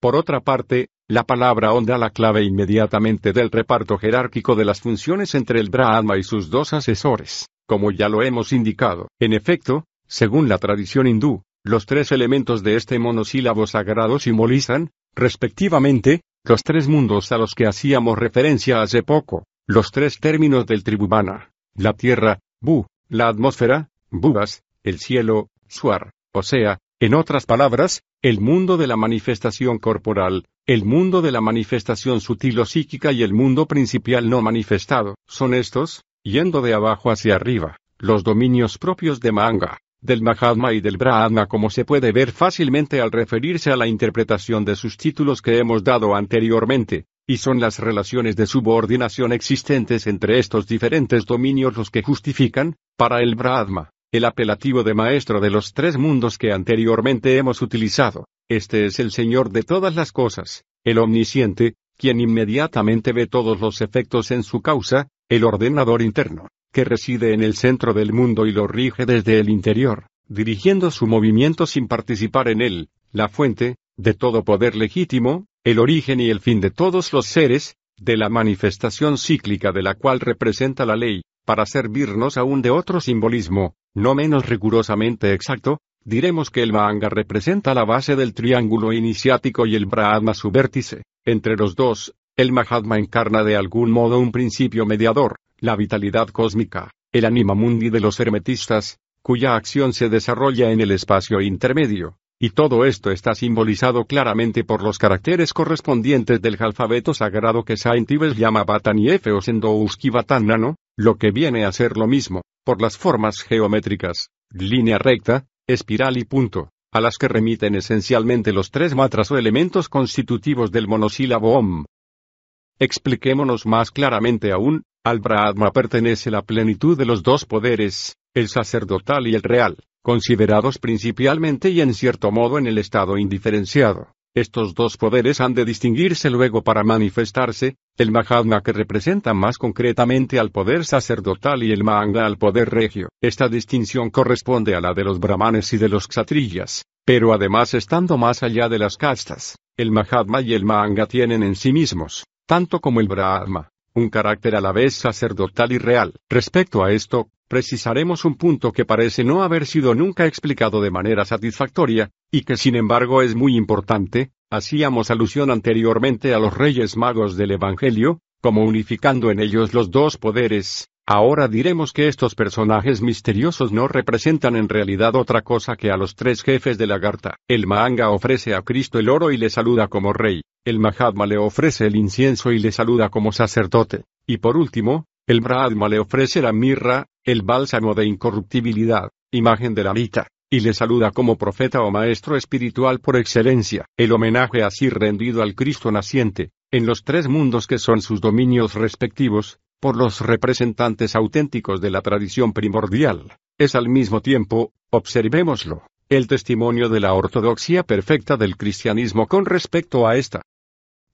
Por otra parte, la palabra Om da la clave inmediatamente del reparto jerárquico de las funciones entre el Brahma y sus dos asesores, como ya lo hemos indicado. En efecto, según la tradición hindú, los tres elementos de este monosílabo sagrado simbolizan, respectivamente, los tres mundos a los que hacíamos referencia hace poco, los tres términos del tribubana, la tierra, bu, la atmósfera, bubas, el cielo, suar, o sea, En otras palabras, el mundo de la manifestación corporal, el mundo de la manifestación sutil o psíquica y el mundo principal no manifestado, son estos, yendo de abajo hacia arriba, los dominios propios de Manga, del Mahatma y del Brahma como se puede ver fácilmente al referirse a la interpretación de sus títulos que hemos dado anteriormente, y son las relaciones de subordinación existentes entre estos diferentes dominios los que justifican, para el Brahma, el apelativo de maestro de los tres mundos que anteriormente hemos utilizado. Este es el Señor de todas las cosas, el omnisciente, quien inmediatamente ve todos los efectos en su causa, el ordenador interno, que reside en el centro del mundo y lo rige desde el interior, dirigiendo su movimiento sin participar en él, la fuente, de todo poder legítimo, el origen y el fin de todos los seres, de la manifestación cíclica de la cual representa la ley, para servirnos aún de otro simbolismo, no menos rigurosamente exacto, diremos que el Mahanga representa la base del triángulo iniciático y el Brahma su vértice. Entre los dos, el Mahatma encarna de algún modo un principio mediador, la vitalidad cósmica, el anima mundi de los hermetistas, cuya acción se desarrolla en el espacio intermedio. Y todo esto está simbolizado claramente por los caracteres correspondientes del alfabeto sagrado que Saint Ives llama Batani Efeos Endouski Batanano, lo que viene a ser lo mismo, por las formas geométricas, línea recta, espiral y punto, a las que remiten esencialmente los tres matras o elementos constitutivos del monosílabo OM. Expliquémonos más claramente aún, al Brahma pertenece la plenitud de los dos poderes, el sacerdotal y el real considerados principalmente y en cierto modo en el estado indiferenciado. Estos dos poderes han de distinguirse luego para manifestarse, el Mahatma que representa más concretamente al poder sacerdotal y el Mahanga al poder regio. Esta distinción corresponde a la de los brahmanes y de los kshatriyas, pero además estando más allá de las castas, el Mahatma y el Mahanga tienen en sí mismos, tanto como el Brahma, un carácter a la vez sacerdotal y real. Respecto a esto, precisaremos un punto que parece no haber sido nunca explicado de manera satisfactoria, y que sin embargo es muy importante, hacíamos alusión anteriormente a los reyes magos del Evangelio, como unificando en ellos los dos poderes, Ahora diremos que estos personajes misteriosos no representan en realidad otra cosa que a los tres jefes de la Garta. El Mahanga ofrece a Cristo el oro y le saluda como rey. El Mahatma le ofrece el incienso y le saluda como sacerdote. Y por último, el Brahma le ofrece la mirra, el bálsamo de incorruptibilidad, imagen de la Vita, y le saluda como profeta o maestro espiritual por excelencia. El homenaje así rendido al Cristo naciente, en los tres mundos que son sus dominios respectivos, por los representantes auténticos de la tradición primordial, es al mismo tiempo, observémoslo, el testimonio de la ortodoxia perfecta del cristianismo con respecto a esta.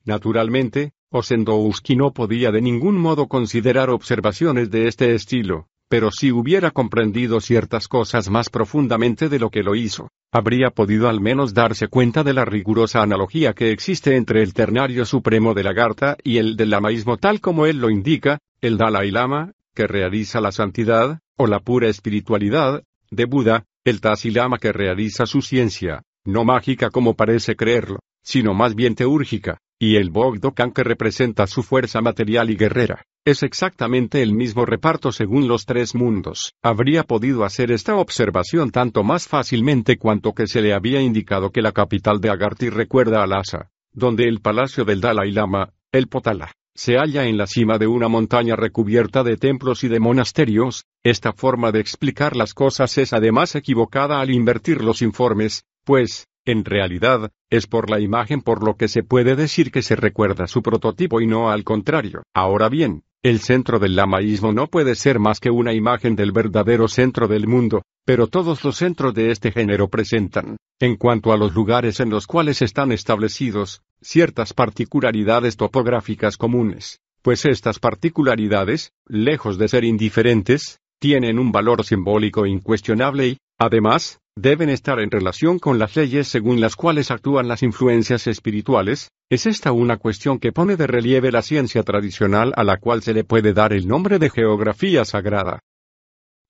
Naturalmente, Osendowski no podía de ningún modo considerar observaciones de este estilo, pero si hubiera comprendido ciertas cosas más profundamente de lo que lo hizo, habría podido al menos darse cuenta de la rigurosa analogía que existe entre el ternario supremo de Lagarta y el del lamaísmo tal como él lo indica, el Dalai Lama, que realiza la santidad, o la pura espiritualidad, de Buda, el Tasilama que realiza su ciencia, no mágica como parece creerlo, sino más bien teúrgica, y el Bogdokan que representa su fuerza material y guerrera. Es exactamente el mismo reparto según los tres mundos. Habría podido hacer esta observación tanto más fácilmente cuanto que se le había indicado que la capital de Agarthy recuerda a Lhasa, donde el palacio del Dalai Lama, el Potala, se halla en la cima de una montaña recubierta de templos y de monasterios, esta forma de explicar las cosas es además equivocada al invertir los informes, pues, en realidad, es por la imagen por lo que se puede decir que se recuerda su prototipo y no al contrario. Ahora bien, el centro del lamaísmo no puede ser más que una imagen del verdadero centro del mundo, pero todos los centros de este género presentan, en cuanto a los lugares en los cuales están establecidos, ciertas particularidades topográficas comunes, pues estas particularidades, lejos de ser indiferentes, tienen un valor simbólico incuestionable y, además, deben estar en relación con las leyes según las cuales actúan las influencias espirituales, es esta una cuestión que pone de relieve la ciencia tradicional a la cual se le puede dar el nombre de geografía sagrada.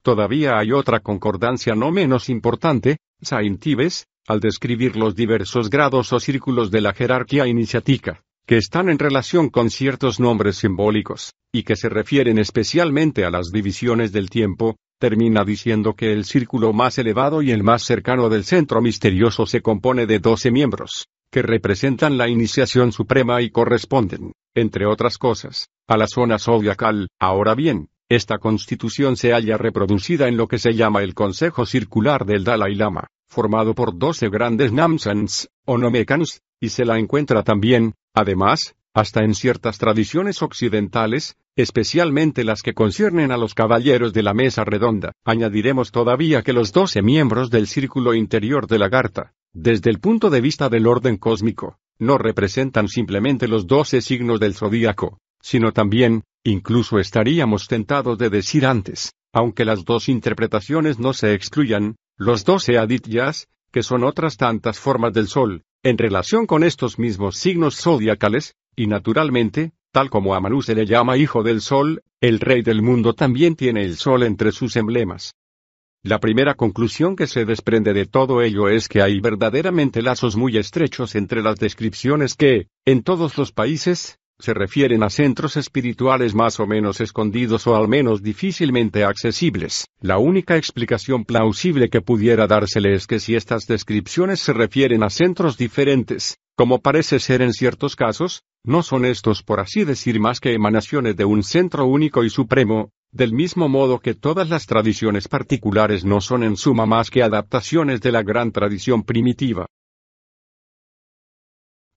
Todavía hay otra concordancia no menos importante, Saint Ives, al describir los diversos grados o círculos de la jerarquía iniciática, que están en relación con ciertos nombres simbólicos, y que se refieren especialmente a las divisiones del tiempo, termina diciendo que el círculo más elevado y el más cercano del centro misterioso se compone de doce miembros, que representan la iniciación suprema y corresponden, entre otras cosas, a la zona zodiacal. Ahora bien, esta constitución se halla reproducida en lo que se llama el Consejo Circular del Dalai Lama, formado por doce grandes Namsans, o Nomekans, y se la encuentra también, además, hasta en ciertas tradiciones occidentales, especialmente las que conciernen a los caballeros de la mesa redonda. Añadiremos todavía que los doce miembros del círculo interior de la Garta, desde el punto de vista del orden cósmico, no representan simplemente los doce signos del zodíaco, sino también, incluso estaríamos tentados de decir antes, aunque las dos interpretaciones no se excluyan, los doce adityas, que son otras tantas formas del sol, en relación con estos mismos signos zodiacales, y naturalmente, tal como a se le llama hijo del sol, el rey del mundo también tiene el sol entre sus emblemas. La primera conclusión que se desprende de todo ello es que hay verdaderamente lazos muy estrechos entre las descripciones que, en todos los países, se refieren a centros espirituales más o menos escondidos o al menos difícilmente accesibles. La única explicación plausible que pudiera dársele es que si estas descripciones se refieren a centros diferentes, como parece ser en ciertos casos, no son estos por así decir más que emanaciones de un centro único y supremo, del mismo modo que todas las tradiciones particulares no son en suma más que adaptaciones de la gran tradición primitiva.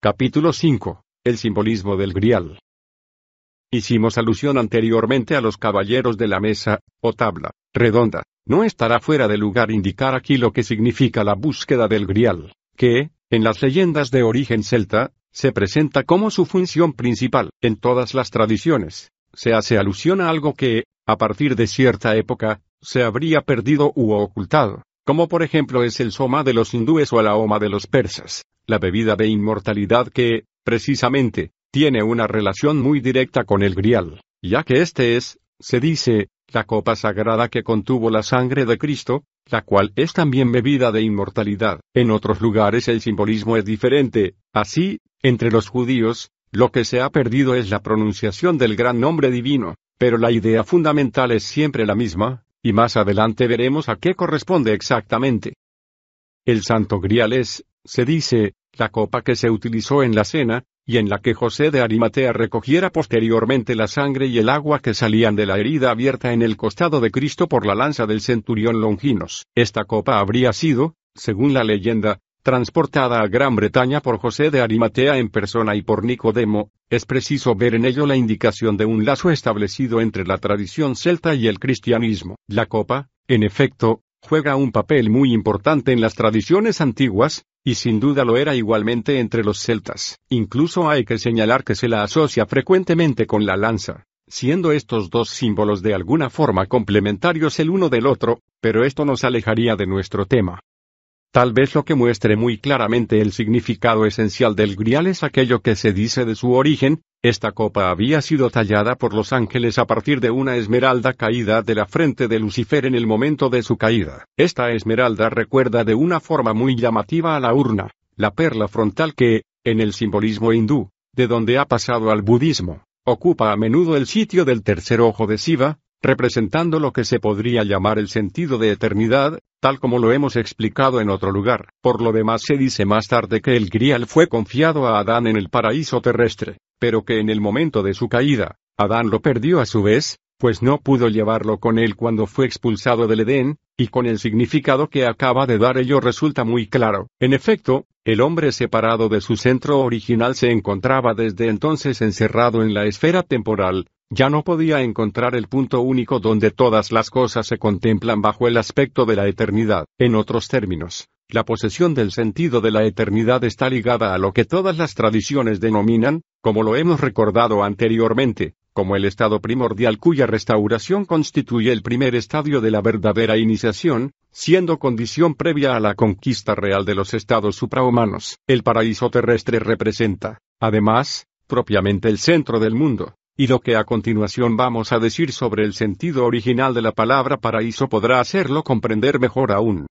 Capítulo 5. El simbolismo del grial. Hicimos alusión anteriormente a los caballeros de la mesa, o tabla, redonda. No estará fuera de lugar indicar aquí lo que significa la búsqueda del grial, que, en las leyendas de origen celta, se presenta como su función principal. En todas las tradiciones, se hace alusión a algo que, a partir de cierta época, se habría perdido u ocultado, como por ejemplo es el soma de los hindúes o la oma de los persas, la bebida de inmortalidad que, precisamente, tiene una relación muy directa con el grial, ya que este es, se dice, la copa sagrada que contuvo la sangre de Cristo, la cual es también bebida de inmortalidad. En otros lugares el simbolismo es diferente, así, entre los judíos, lo que se ha perdido es la pronunciación del gran nombre divino, pero la idea fundamental es siempre la misma, y más adelante veremos a qué corresponde exactamente. El Santo Grial es, se dice, la copa que se utilizó en la cena, y en la que José de Arimatea recogiera posteriormente la sangre y el agua que salían de la herida abierta en el costado de Cristo por la lanza del centurión Longinos. Esta copa habría sido, según la leyenda, transportada a Gran Bretaña por José de Arimatea en persona y por Nicodemo, es preciso ver en ello la indicación de un lazo establecido entre la tradición celta y el cristianismo. La copa, en efecto, juega un papel muy importante en las tradiciones antiguas, y sin duda lo era igualmente entre los celtas. Incluso hay que señalar que se la asocia frecuentemente con la lanza, siendo estos dos símbolos de alguna forma complementarios el uno del otro, pero esto nos alejaría de nuestro tema. Tal vez lo que muestre muy claramente el significado esencial del grial es aquello que se dice de su origen, esta copa había sido tallada por los ángeles a partir de una esmeralda caída de la frente de Lucifer en el momento de su caída. Esta esmeralda recuerda de una forma muy llamativa a la urna, la perla frontal que, en el simbolismo hindú, de donde ha pasado al budismo, ocupa a menudo el sitio del tercer ojo de Siva, representando lo que se podría llamar el sentido de eternidad, tal como lo hemos explicado en otro lugar. Por lo demás se dice más tarde que el grial fue confiado a Adán en el paraíso terrestre, pero que en el momento de su caída, Adán lo perdió a su vez, pues no pudo llevarlo con él cuando fue expulsado del Edén, y con el significado que acaba de dar ello resulta muy claro. En efecto, el hombre separado de su centro original se encontraba desde entonces encerrado en la esfera temporal, ya no podía encontrar el punto único donde todas las cosas se contemplan bajo el aspecto de la eternidad. En otros términos, la posesión del sentido de la eternidad está ligada a lo que todas las tradiciones denominan, como lo hemos recordado anteriormente, como el estado primordial cuya restauración constituye el primer estadio de la verdadera iniciación, siendo condición previa a la conquista real de los estados suprahumanos. El paraíso terrestre representa, además, propiamente el centro del mundo, y lo que a continuación vamos a decir sobre el sentido original de la palabra paraíso podrá hacerlo comprender mejor aún.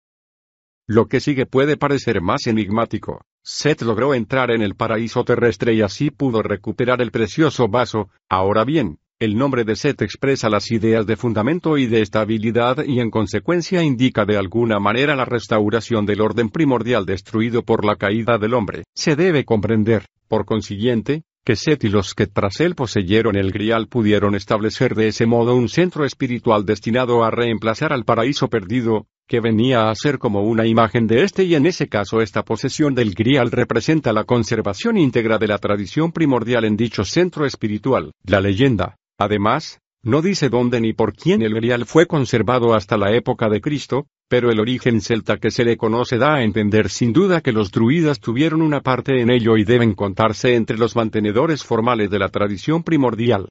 Lo que sigue puede parecer más enigmático. Seth logró entrar en el paraíso terrestre y así pudo recuperar el precioso vaso. Ahora bien, El nombre de Set expresa las ideas de fundamento y de estabilidad y en consecuencia indica de alguna manera la restauración del orden primordial destruido por la caída del hombre. Se debe comprender, por consiguiente, que Set y los que tras él poseyeron el grial pudieron establecer de ese modo un centro espiritual destinado a reemplazar al paraíso perdido, que venía a ser como una imagen de este y en ese caso esta posesión del grial representa la conservación íntegra de la tradición primordial en dicho centro espiritual. La leyenda, Además, no dice dónde ni por quién el grial fue conservado hasta la época de Cristo, pero el origen celta que se le conoce da a entender sin duda que los druidas tuvieron una parte en ello y deben contarse entre los mantenedores formales de la tradición primordial.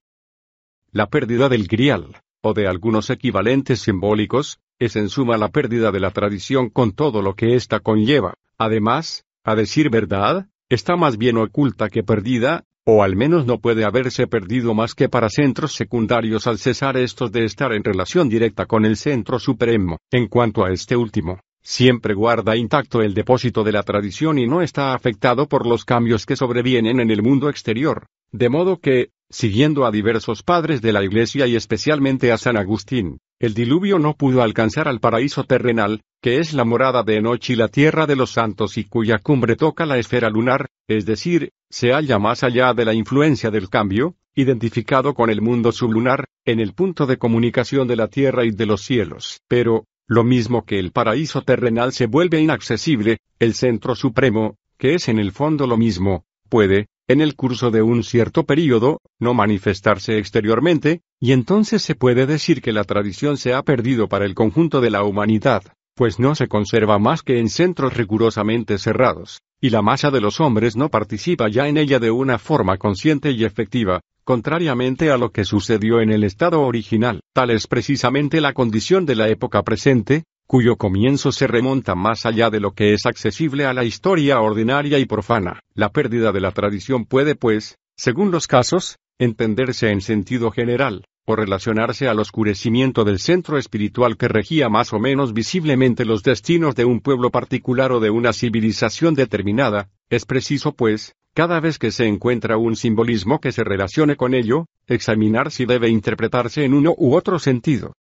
La pérdida del grial, o de algunos equivalentes simbólicos, es en suma la pérdida de la tradición con todo lo que ésta conlleva. Además, a decir verdad, está más bien oculta que perdida, o al menos no puede haberse perdido más que para centros secundarios al cesar estos de estar en relación directa con el centro supremo. En cuanto a este último, siempre guarda intacto el depósito de la tradición y no está afectado por los cambios que sobrevienen en el mundo exterior. De modo que, siguiendo a diversos padres de la Iglesia y especialmente a San Agustín, el diluvio no pudo alcanzar al paraíso terrenal, que es la morada de Enoch y la tierra de los santos y cuya cumbre toca la esfera lunar, es decir, se halla más allá de la influencia del cambio, identificado con el mundo sublunar, en el punto de comunicación de la tierra y de los cielos. Pero, lo mismo que el paraíso terrenal se vuelve inaccesible, el centro supremo, que es en el fondo lo mismo, puede, en el curso de un cierto período, no manifestarse exteriormente, y entonces se puede decir que la tradición se ha perdido para el conjunto de la humanidad, pues no se conserva más que en centros rigurosamente cerrados, y la masa de los hombres no participa ya en ella de una forma consciente y efectiva, contrariamente a lo que sucedió en el estado original. Tal es precisamente la condición de la época presente, cuyo comienzo se remonta más allá de lo que es accesible a la historia ordinaria y profana. La pérdida de la tradición puede, pues, según los casos, entenderse en sentido general, o relacionarse al oscurecimiento del centro espiritual que regía más o menos visiblemente los destinos de un pueblo particular o de una civilización determinada, es preciso, pues, cada vez que se encuentra un simbolismo que se relacione con ello, examinar si debe interpretarse en uno u otro sentido.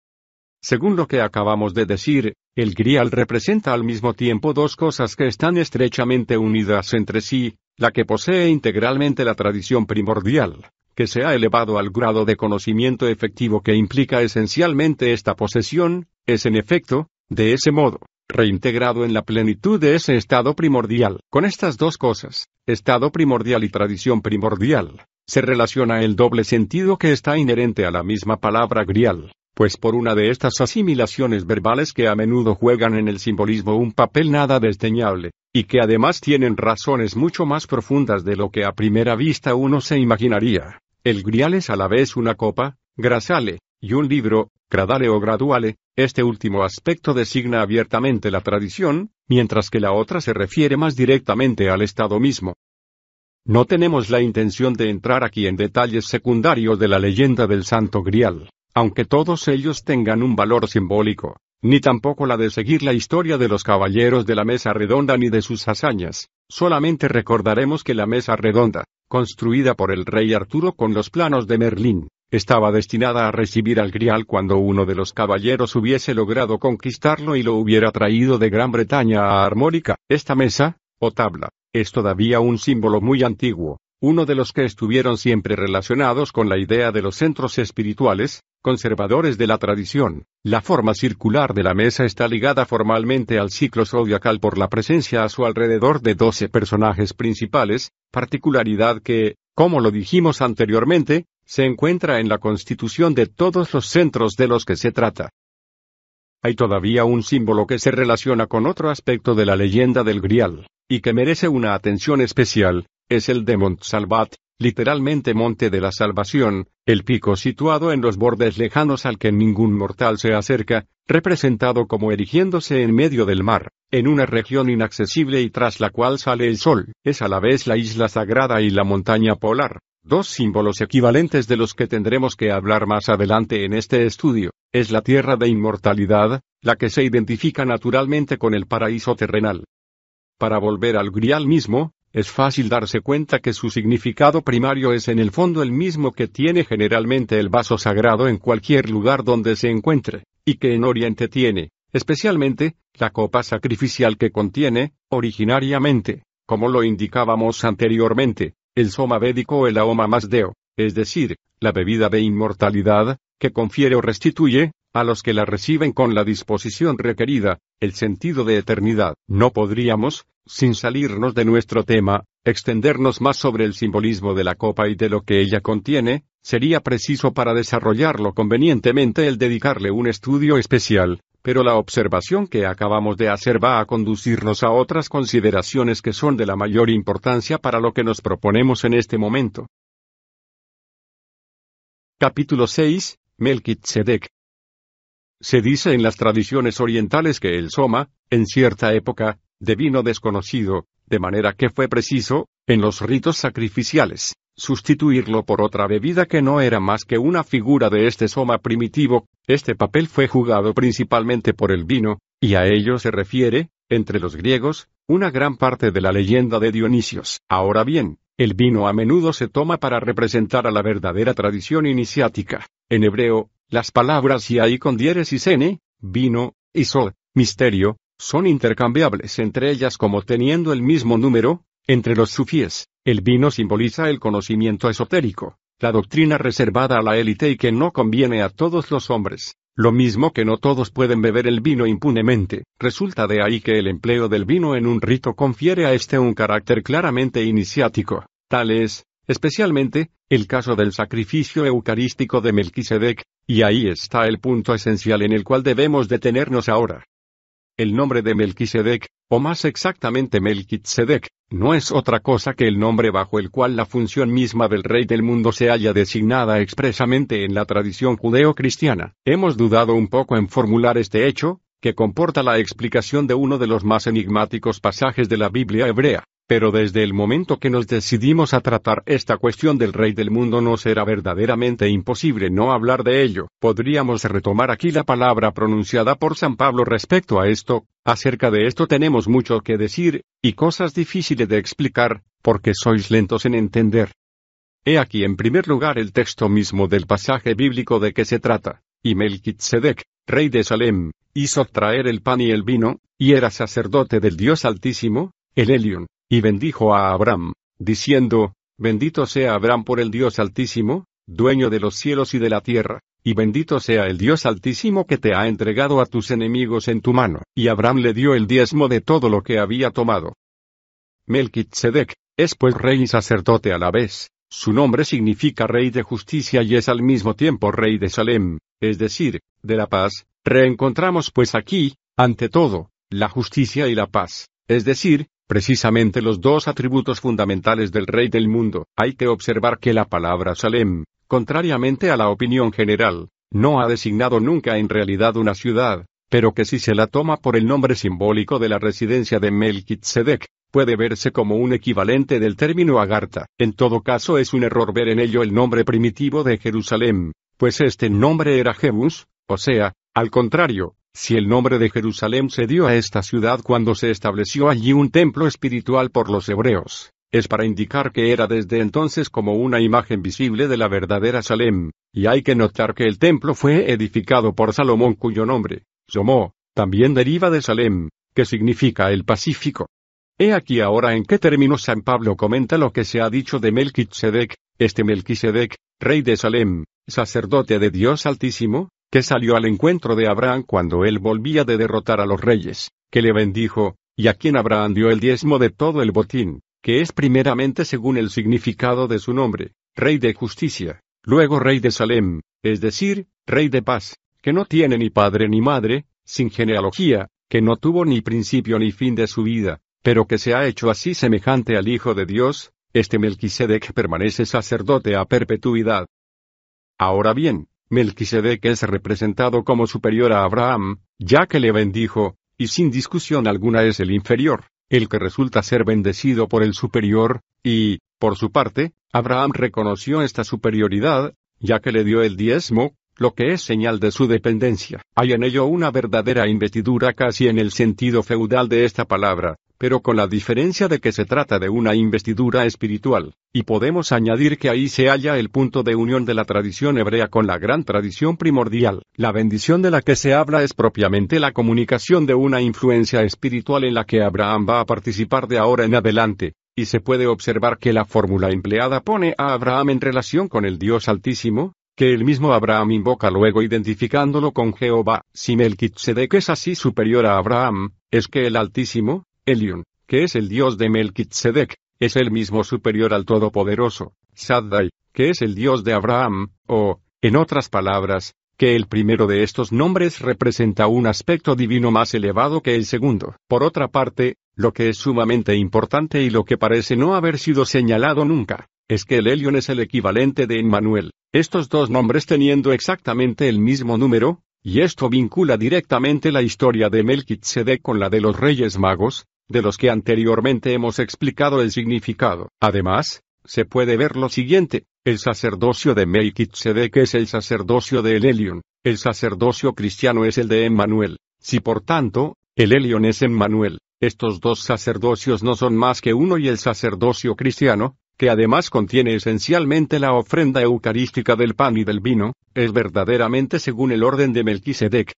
Según lo que acabamos de decir, el grial representa al mismo tiempo dos cosas que están estrechamente unidas entre sí, la que posee integralmente la tradición primordial, que se ha elevado al grado de conocimiento efectivo que implica esencialmente esta posesión, es en efecto, de ese modo, reintegrado en la plenitud de ese estado primordial. Con estas dos cosas, estado primordial y tradición primordial, se relaciona el doble sentido que está inherente a la misma palabra grial pues por una de estas asimilaciones verbales que a menudo juegan en el simbolismo un papel nada desdeñable, y que además tienen razones mucho más profundas de lo que a primera vista uno se imaginaría. El grial es a la vez una copa, grasale, y un libro, gradale o graduale, este último aspecto designa abiertamente la tradición, mientras que la otra se refiere más directamente al Estado mismo. No tenemos la intención de entrar aquí en detalles secundarios de la leyenda del Santo Grial aunque todos ellos tengan un valor simbólico, ni tampoco la de seguir la historia de los caballeros de la mesa redonda ni de sus hazañas, solamente recordaremos que la mesa redonda, construida por el rey Arturo con los planos de Merlín, estaba destinada a recibir al grial cuando uno de los caballeros hubiese logrado conquistarlo y lo hubiera traído de Gran Bretaña a Armórica. Esta mesa, o tabla, es todavía un símbolo muy antiguo, uno de los que estuvieron siempre relacionados con la idea de los centros espirituales, conservadores de la tradición. La forma circular de la mesa está ligada formalmente al ciclo zodiacal por la presencia a su alrededor de doce personajes principales, particularidad que, como lo dijimos anteriormente, se encuentra en la constitución de todos los centros de los que se trata. Hay todavía un símbolo que se relaciona con otro aspecto de la leyenda del Grial, y que merece una atención especial, es el de Montsalvat, literalmente monte de la salvación, el pico situado en los bordes lejanos al que ningún mortal se acerca, representado como erigiéndose en medio del mar, en una región inaccesible y tras la cual sale el sol, es a la vez la isla sagrada y la montaña polar, dos símbolos equivalentes de los que tendremos que hablar más adelante en este estudio, es la tierra de inmortalidad, la que se identifica naturalmente con el paraíso terrenal. Para volver al grial mismo, es fácil darse cuenta que su significado primario es en el fondo el mismo que tiene generalmente el vaso sagrado en cualquier lugar donde se encuentre, y que en Oriente tiene, especialmente, la copa sacrificial que contiene, originariamente, como lo indicábamos anteriormente, el soma védico o el aoma masdeo, es decir, la bebida de inmortalidad, que confiere o restituye, a los que la reciben con la disposición requerida, el sentido de eternidad. No podríamos, sin salirnos de nuestro tema, extendernos más sobre el simbolismo de la copa y de lo que ella contiene, sería preciso para desarrollarlo convenientemente el dedicarle un estudio especial, pero la observación que acabamos de hacer va a conducirnos a otras consideraciones que son de la mayor importancia para lo que nos proponemos en este momento. Capítulo 6. Melchizedek. Se dice en las tradiciones orientales que el soma, en cierta época, de vino desconocido, de manera que fue preciso, en los ritos sacrificiales, sustituirlo por otra bebida que no era más que una figura de este soma primitivo, este papel fue jugado principalmente por el vino, y a ello se refiere, entre los griegos, una gran parte de la leyenda de Dionisios. Ahora bien, el vino a menudo se toma para representar a la verdadera tradición iniciática. En hebreo, las palabras y con dieres y vino, y sol, misterio, son intercambiables entre ellas como teniendo el mismo número, entre los sufíes, el vino simboliza el conocimiento esotérico, la doctrina reservada a la élite y que no conviene a todos los hombres. Lo mismo que no todos pueden beber el vino impunemente, resulta de ahí que el empleo del vino en un rito confiere a este un carácter claramente iniciático. Tal es, especialmente, el caso del sacrificio eucarístico de Melquisedec, y ahí está el punto esencial en el cual debemos detenernos ahora. El nombre de Melquisedec, o más exactamente Melquisedec, no es otra cosa que el nombre bajo el cual la función misma del rey del mundo se haya designada expresamente en la tradición judeo-cristiana. Hemos dudado un poco en formular este hecho, que comporta la explicación de uno de los más enigmáticos pasajes de la Biblia hebrea. Pero desde el momento que nos decidimos a tratar esta cuestión del rey del mundo no será verdaderamente imposible no hablar de ello. Podríamos retomar aquí la palabra pronunciada por San Pablo respecto a esto, acerca de esto tenemos mucho que decir, y cosas difíciles de explicar, porque sois lentos en entender. He aquí en primer lugar el texto mismo del pasaje bíblico de que se trata. Y Melchizedek, rey de Salem, hizo traer el pan y el vino, y era sacerdote del Dios Altísimo, el Elion y bendijo a Abraham, diciendo, Bendito sea Abraham por el Dios Altísimo, dueño de los cielos y de la tierra, y bendito sea el Dios Altísimo que te ha entregado a tus enemigos en tu mano. Y Abraham le dio el diezmo de todo lo que había tomado. Melchizedek, es pues rey y sacerdote a la vez. Su nombre significa rey de justicia y es al mismo tiempo rey de Salem, es decir, de la paz. Reencontramos pues aquí, ante todo, la justicia y la paz, es decir, precisamente los dos atributos fundamentales del rey del mundo. Hay que observar que la palabra Salem, contrariamente a la opinión general, no ha designado nunca en realidad una ciudad, pero que si se la toma por el nombre simbólico de la residencia de Melchizedek, puede verse como un equivalente del término Agartha. En todo caso es un error ver en ello el nombre primitivo de Jerusalén, pues este nombre era Jebus, o sea, al contrario, si el nombre de Jerusalén se dio a esta ciudad cuando se estableció allí un templo espiritual por los hebreos, es para indicar que era desde entonces como una imagen visible de la verdadera Salem, y hay que notar que el templo fue edificado por Salomón cuyo nombre, Somó, también deriva de Salem, que significa el Pacífico. He aquí ahora en qué términos San Pablo comenta lo que se ha dicho de Melquisedec, este Melquisedec, rey de Salem, sacerdote de Dios Altísimo, que salió al encuentro de Abraham cuando él volvía de derrotar a los reyes, que le bendijo, y a quien Abraham dio el diezmo de todo el botín, que es primeramente según el significado de su nombre, rey de justicia, luego rey de Salem, es decir, rey de paz, que no tiene ni padre ni madre, sin genealogía, que no tuvo ni principio ni fin de su vida, pero que se ha hecho así semejante al Hijo de Dios, este Melquisedec permanece sacerdote a perpetuidad. Ahora bien, Melquisedec es representado como superior a Abraham, ya que le bendijo, y sin discusión alguna es el inferior, el que resulta ser bendecido por el superior, y, por su parte, Abraham reconoció esta superioridad, ya que le dio el diezmo, lo que es señal de su dependencia. Hay en ello una verdadera investidura casi en el sentido feudal de esta palabra, pero con la diferencia de que se trata de una investidura espiritual, y podemos añadir que ahí se halla el punto de unión de la tradición hebrea con la gran tradición primordial. La bendición de la que se habla es propiamente la comunicación de una influencia espiritual en la que Abraham va a participar de ahora en adelante, y se puede observar que la fórmula empleada pone a Abraham en relación con el Dios Altísimo, que el mismo Abraham invoca luego identificándolo con Jehová. Si Melquisedec es así superior a Abraham, es que el Altísimo, Elion, que es el dios de Melquisedec, es el mismo superior al Todopoderoso, Shaddai, que es el dios de Abraham, o, en otras palabras, que el primero de estos nombres representa un aspecto divino más elevado que el segundo. Por otra parte, lo que es sumamente importante y lo que parece no haber sido señalado nunca, es que el Elion es el equivalente de Emmanuel, estos dos nombres teniendo exactamente el mismo número, y esto vincula directamente la historia de Melquisedec con la de los Reyes Magos, de los que anteriormente hemos explicado el significado. Además, se puede ver lo siguiente, el sacerdocio de Melquisedec es el sacerdocio de Elion, el sacerdocio cristiano es el de Emmanuel. Si por tanto, el Elion es Emmanuel, estos dos sacerdocios no son más que uno y el sacerdocio cristiano, que además contiene esencialmente la ofrenda eucarística del pan y del vino, es verdaderamente según el orden de Melquisedec,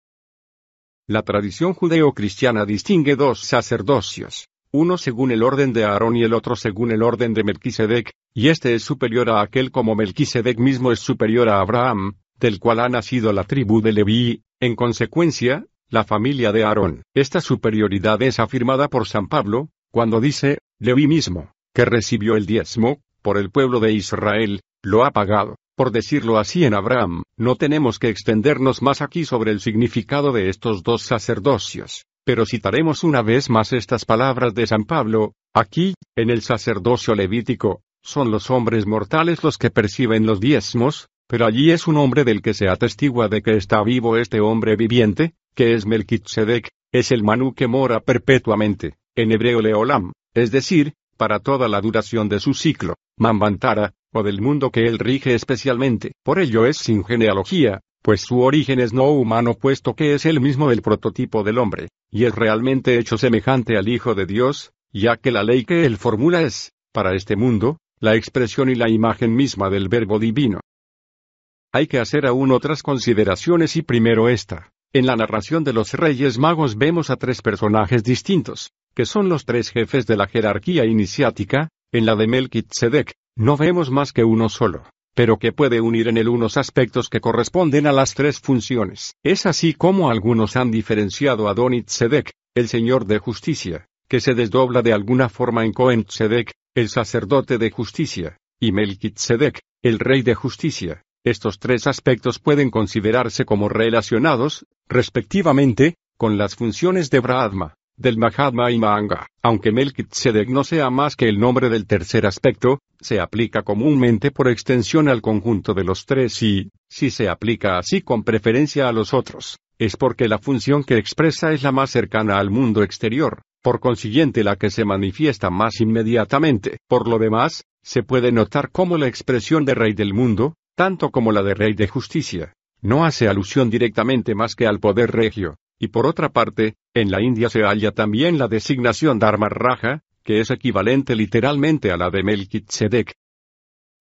la tradición judeo-cristiana distingue dos sacerdocios, uno según el orden de Aarón y el otro según el orden de Melquisedec, y este es superior a aquel como Melquisedec mismo es superior a Abraham, del cual ha nacido la tribu de Leví, en consecuencia, la familia de Aarón. Esta superioridad es afirmada por San Pablo, cuando dice, Leví mismo, que recibió el diezmo, por el pueblo de Israel, lo ha pagado. Por decirlo así en Abraham, no tenemos que extendernos más aquí sobre el significado de estos dos sacerdocios, pero citaremos una vez más estas palabras de San Pablo, aquí, en el sacerdocio levítico, son los hombres mortales los que perciben los diezmos, pero allí es un hombre del que se atestigua de que está vivo este hombre viviente, que es Melquisedec, es el Manú que mora perpetuamente, en hebreo Leolam, es decir, para toda la duración de su ciclo, Mambantara, o del mundo que él rige especialmente. Por ello es sin genealogía, pues su origen es no humano puesto que es el mismo del prototipo del hombre, y es realmente hecho semejante al Hijo de Dios, ya que la ley que él formula es, para este mundo, la expresión y la imagen misma del Verbo divino. Hay que hacer aún otras consideraciones y primero esta. En la narración de los Reyes Magos vemos a tres personajes distintos, que son los tres jefes de la jerarquía iniciática, en la de Melchizedek, no vemos más que uno solo, pero que puede unir en él unos aspectos que corresponden a las tres funciones. Es así como algunos han diferenciado a Donit Sedek, el Señor de Justicia, que se desdobla de alguna forma en Cohen Sedek, el sacerdote de justicia, y Melchizedek, el rey de justicia. Estos tres aspectos pueden considerarse como relacionados, respectivamente, con las funciones de Brahma, del Mahatma y Mahanga. Aunque Melchizedek no sea más que el nombre del tercer aspecto, se aplica comúnmente por extensión al conjunto de los tres y, si se aplica así con preferencia a los otros, es porque la función que expresa es la más cercana al mundo exterior, por consiguiente la que se manifiesta más inmediatamente. Por lo demás, se puede notar cómo la expresión de rey del mundo, tanto como la de rey de justicia, no hace alusión directamente más que al poder regio, y por otra parte, en la India se halla también la designación Dharma Raja, que es equivalente literalmente a la de Melchizedek.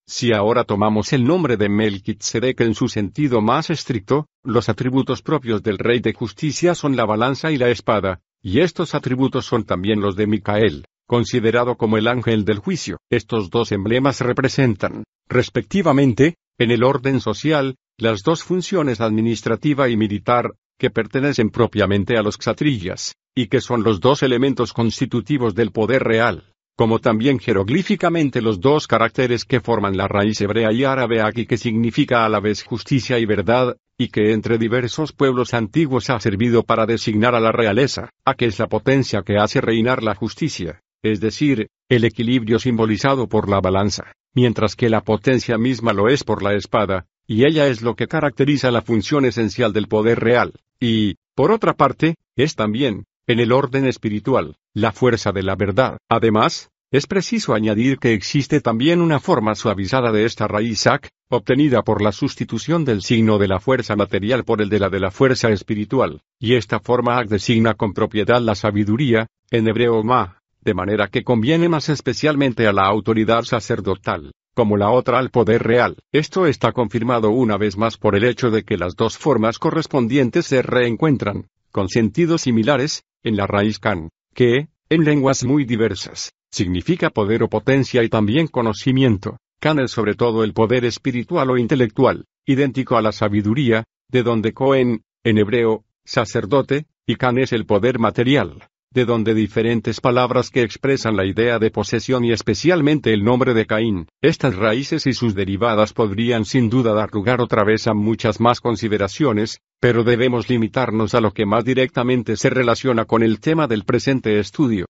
Si ahora tomamos el nombre de Melchizedek en su sentido más estricto, los atributos propios del Rey de Justicia son la balanza y la espada, y estos atributos son también los de Micael, considerado como el ángel del juicio. Estos dos emblemas representan, respectivamente, en el orden social, las dos funciones administrativa y militar, que pertenecen propiamente a los ksatrillas, y que son los dos elementos constitutivos del poder real, como también jeroglíficamente los dos caracteres que forman la raíz hebrea y árabe aquí que significa a la vez justicia y verdad, y que entre diversos pueblos antiguos ha servido para designar a la realeza, a que es la potencia que hace reinar la justicia, es decir, el equilibrio simbolizado por la balanza, mientras que la potencia misma lo es por la espada, y ella es lo que caracteriza la función esencial del poder real. Y, por otra parte, es también, en el orden espiritual, la fuerza de la verdad. Además, es preciso añadir que existe también una forma suavizada de esta raíz ak, obtenida por la sustitución del signo de la fuerza material por el de la de la fuerza espiritual, y esta forma ak designa con propiedad la sabiduría, en hebreo ma, de manera que conviene más especialmente a la autoridad sacerdotal, como la otra al poder real. Esto está confirmado una vez más por el hecho de que las dos formas correspondientes se reencuentran, con sentidos similares, en la raíz can, que, en lenguas muy diversas, significa poder o potencia y también conocimiento. Can es sobre todo el poder espiritual o intelectual, idéntico a la sabiduría, de donde Cohen, en hebreo, sacerdote, y Can es el poder material, de donde diferentes palabras que expresan la idea de posesión y especialmente el nombre de Caín. Estas raíces y sus derivadas podrían sin duda dar lugar otra vez a muchas más consideraciones, pero debemos limitarnos a lo que más directamente se relaciona con el tema del presente estudio.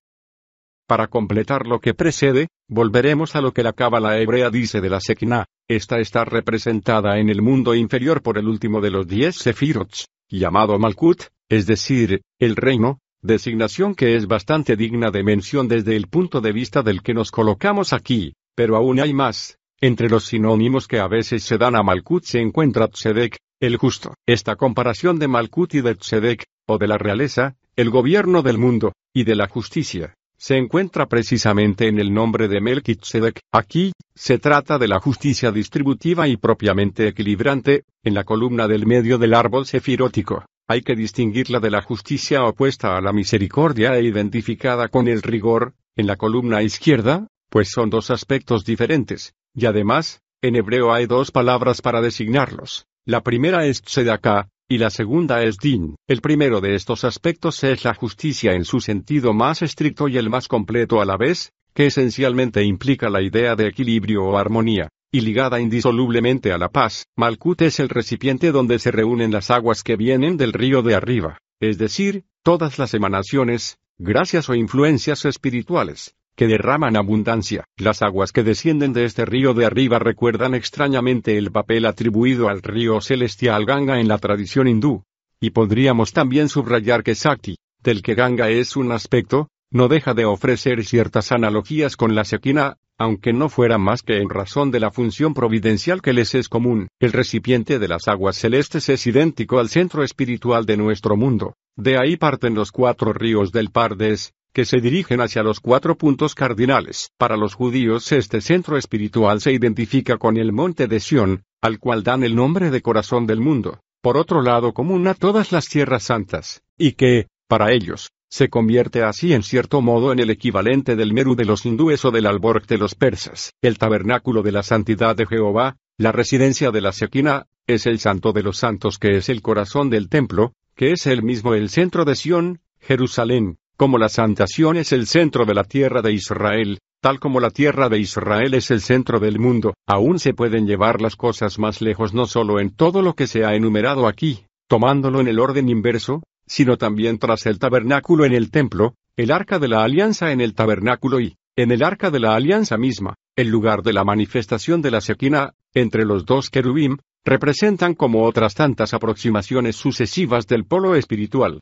Para completar lo que precede, volveremos a lo que la cábala hebrea dice de la Shekinah. Esta está representada en el mundo inferior por el último de los diez Sephirots, llamado Malkut, es decir, el reino, designación que es bastante digna de mención desde el punto de vista del que nos colocamos aquí, pero aún hay más. Entre los sinónimos que a veces se dan a Malkut se encuentra Tzedek, el justo. Esta comparación de Malkut y de Tzedek, o de la realeza, el gobierno del mundo, y de la justicia, se encuentra precisamente en el nombre de Melchizedek. Aquí, se trata de la justicia distributiva y propiamente equilibrante, en la columna del medio del árbol sefirótico. Hay que distinguirla de la justicia opuesta a la misericordia e identificada con el rigor, en la columna izquierda, pues son dos aspectos diferentes, y además, en hebreo hay dos palabras para designarlos. La primera es tzedaká, y la segunda es din. El primero de estos aspectos es la justicia en su sentido más estricto y el más completo a la vez, que esencialmente implica la idea de equilibrio o armonía y ligada indisolublemente a la paz. Malkut es el recipiente donde se reúnen las aguas que vienen del río de arriba, es decir, todas las emanaciones, gracias o influencias espirituales, que derraman abundancia. Las aguas que descienden de este río de arriba recuerdan extrañamente el papel atribuido al río celestial Ganga en la tradición hindú. Y podríamos también subrayar que Sakti, del que Ganga es un aspecto, no deja de ofrecer ciertas analogías con la Shekinah, aunque no fuera más que en razón de la función providencial que les es común, el recipiente de las aguas celestes es idéntico al centro espiritual de nuestro mundo. De ahí parten los cuatro ríos del Pardes, que se dirigen hacia los cuatro puntos cardinales. Para los judíos este centro espiritual se identifica con el monte de Sión, al cual dan el nombre de corazón del mundo, por otro lado común a todas las tierras santas, y que, para ellos, se convierte así en cierto modo en el equivalente del Meru de los hindúes o del Alborg de los persas. El tabernáculo de la santidad de Jehová, la residencia de la Shekinah, es el santo de los santos que es el corazón del templo, que es el mismo el centro de Sión, Jerusalén, como la Santa Sión es el centro de la tierra de Israel, tal como la tierra de Israel es el centro del mundo, aún se pueden llevar las cosas más lejos no solo en todo lo que se ha enumerado aquí, tomándolo en el orden inverso, sino también tras el tabernáculo en el templo, el arca de la alianza en el tabernáculo y, en el arca de la alianza misma, el lugar de la manifestación de la Shekinah, entre los dos querubim, representan como otras tantas aproximaciones sucesivas del polo espiritual.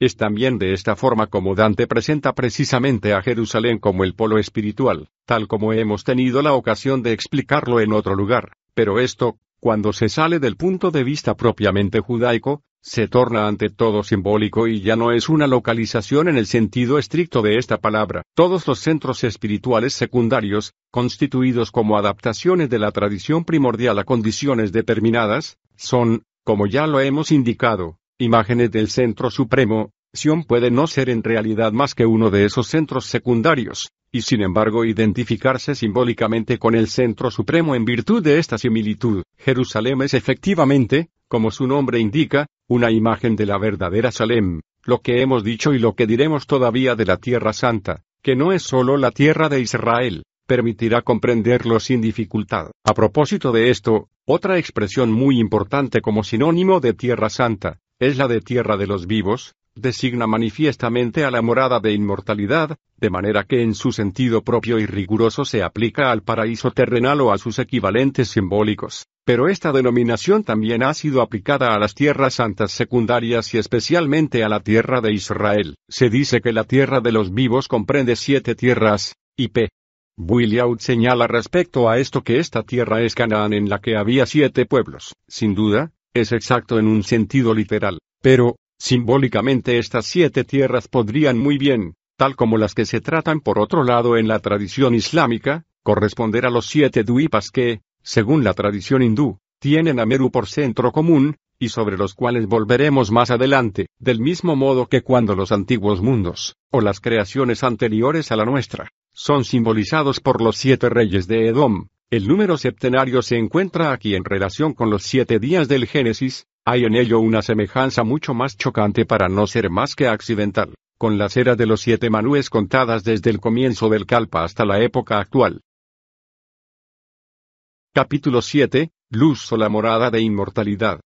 Es también de esta forma como Dante presenta precisamente a Jerusalén como el polo espiritual, tal como hemos tenido la ocasión de explicarlo en otro lugar, pero esto, cuando se sale del punto de vista propiamente judaico, se torna ante todo simbólico y ya no es una localización en el sentido estricto de esta palabra. Todos los centros espirituales secundarios, constituidos como adaptaciones de la tradición primordial a condiciones determinadas, son, como ya lo hemos indicado, imágenes del centro supremo, Sion puede no ser en realidad más que uno de esos centros secundarios, y sin embargo identificarse simbólicamente con el centro supremo en virtud de esta similitud. Jerusalén es efectivamente, como su nombre indica, una imagen de la verdadera Salem, lo que hemos dicho y lo que diremos todavía de la Tierra Santa, que no es solo la tierra de Israel, permitirá comprenderlo sin dificultad. A propósito de esto, otra expresión muy importante como sinónimo de Tierra Santa, es la de Tierra de los Vivos, designa manifiestamente a la morada de inmortalidad, de manera que en su sentido propio y riguroso se aplica al paraíso terrenal o a sus equivalentes simbólicos. Pero esta denominación también ha sido aplicada a las tierras santas secundarias y especialmente a la tierra de Israel. Se dice que la tierra de los vivos comprende siete tierras, y p. Williaud señala respecto a esto que esta tierra es Canaán en la que había siete pueblos. Sin duda, es exacto en un sentido literal. Pero, Simbólicamente estas siete tierras podrían muy bien, tal como las que se tratan por otro lado en la tradición islámica, corresponder a los siete duipas que, según la tradición hindú, tienen a Meru por centro común, y sobre los cuales volveremos más adelante, del mismo modo que cuando los antiguos mundos, o las creaciones anteriores a la nuestra, son simbolizados por los siete reyes de Edom. El número septenario se encuentra aquí en relación con los siete días del Génesis, hay en ello una semejanza mucho más chocante para no ser más que accidental, con las eras de los siete manúes contadas desde el comienzo del Kalpa hasta la época actual. Capítulo 7. Luz o la morada de inmortalidad.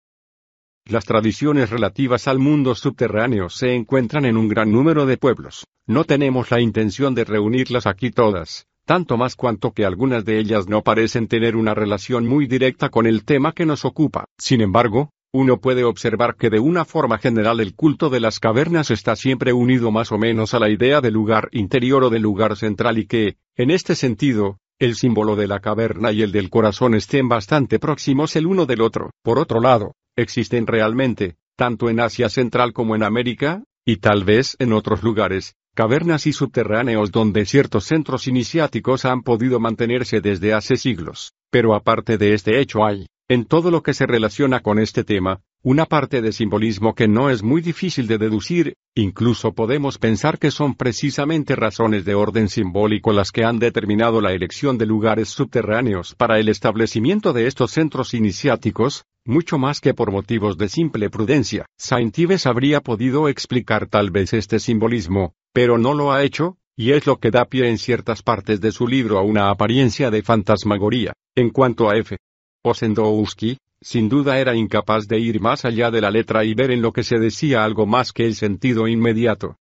Las tradiciones relativas al mundo subterráneo se encuentran en un gran número de pueblos. No tenemos la intención de reunirlas aquí todas, tanto más cuanto que algunas de ellas no parecen tener una relación muy directa con el tema que nos ocupa. Sin embargo, uno puede observar que de una forma general el culto de las cavernas está siempre unido más o menos a la idea del lugar interior o del lugar central y que, en este sentido, el símbolo de la caverna y el del corazón estén bastante próximos el uno del otro. Por otro lado, existen realmente, tanto en Asia Central como en América, y tal vez en otros lugares, cavernas y subterráneos donde ciertos centros iniciáticos han podido mantenerse desde hace siglos. Pero aparte de este hecho hay, en todo lo que se relaciona con este tema, una parte de simbolismo que no es muy difícil de deducir, incluso podemos pensar que son precisamente razones de orden simbólico las que han determinado la elección de lugares subterráneos para el establecimiento de estos centros iniciáticos, mucho más que por motivos de simple prudencia. Saint Ives habría podido explicar tal vez este simbolismo, pero no lo ha hecho, y es lo que da pie en ciertas partes de su libro a una apariencia de fantasmagoría. En cuanto a F. Osendowski, sin duda era incapaz de ir más allá de la letra y ver en lo que se decía algo más que el sentido inmediato.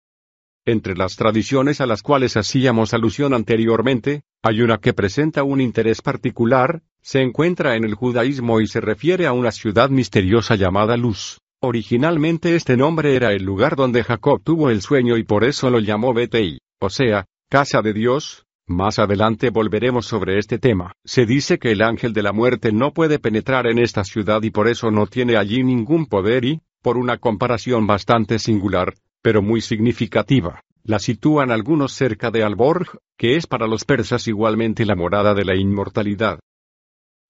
Entre las tradiciones a las cuales hacíamos alusión anteriormente, hay una que presenta un interés particular, se encuentra en el judaísmo y se refiere a una ciudad misteriosa llamada Luz. Originalmente este nombre era el lugar donde Jacob tuvo el sueño y por eso lo llamó Betei, o sea, casa de Dios. Más adelante volveremos sobre este tema. Se dice que el ángel de la muerte no puede penetrar en esta ciudad y por eso no tiene allí ningún poder y, por una comparación bastante singular, pero muy significativa, la sitúan algunos cerca de Alborg, que es para los persas igualmente la morada de la inmortalidad.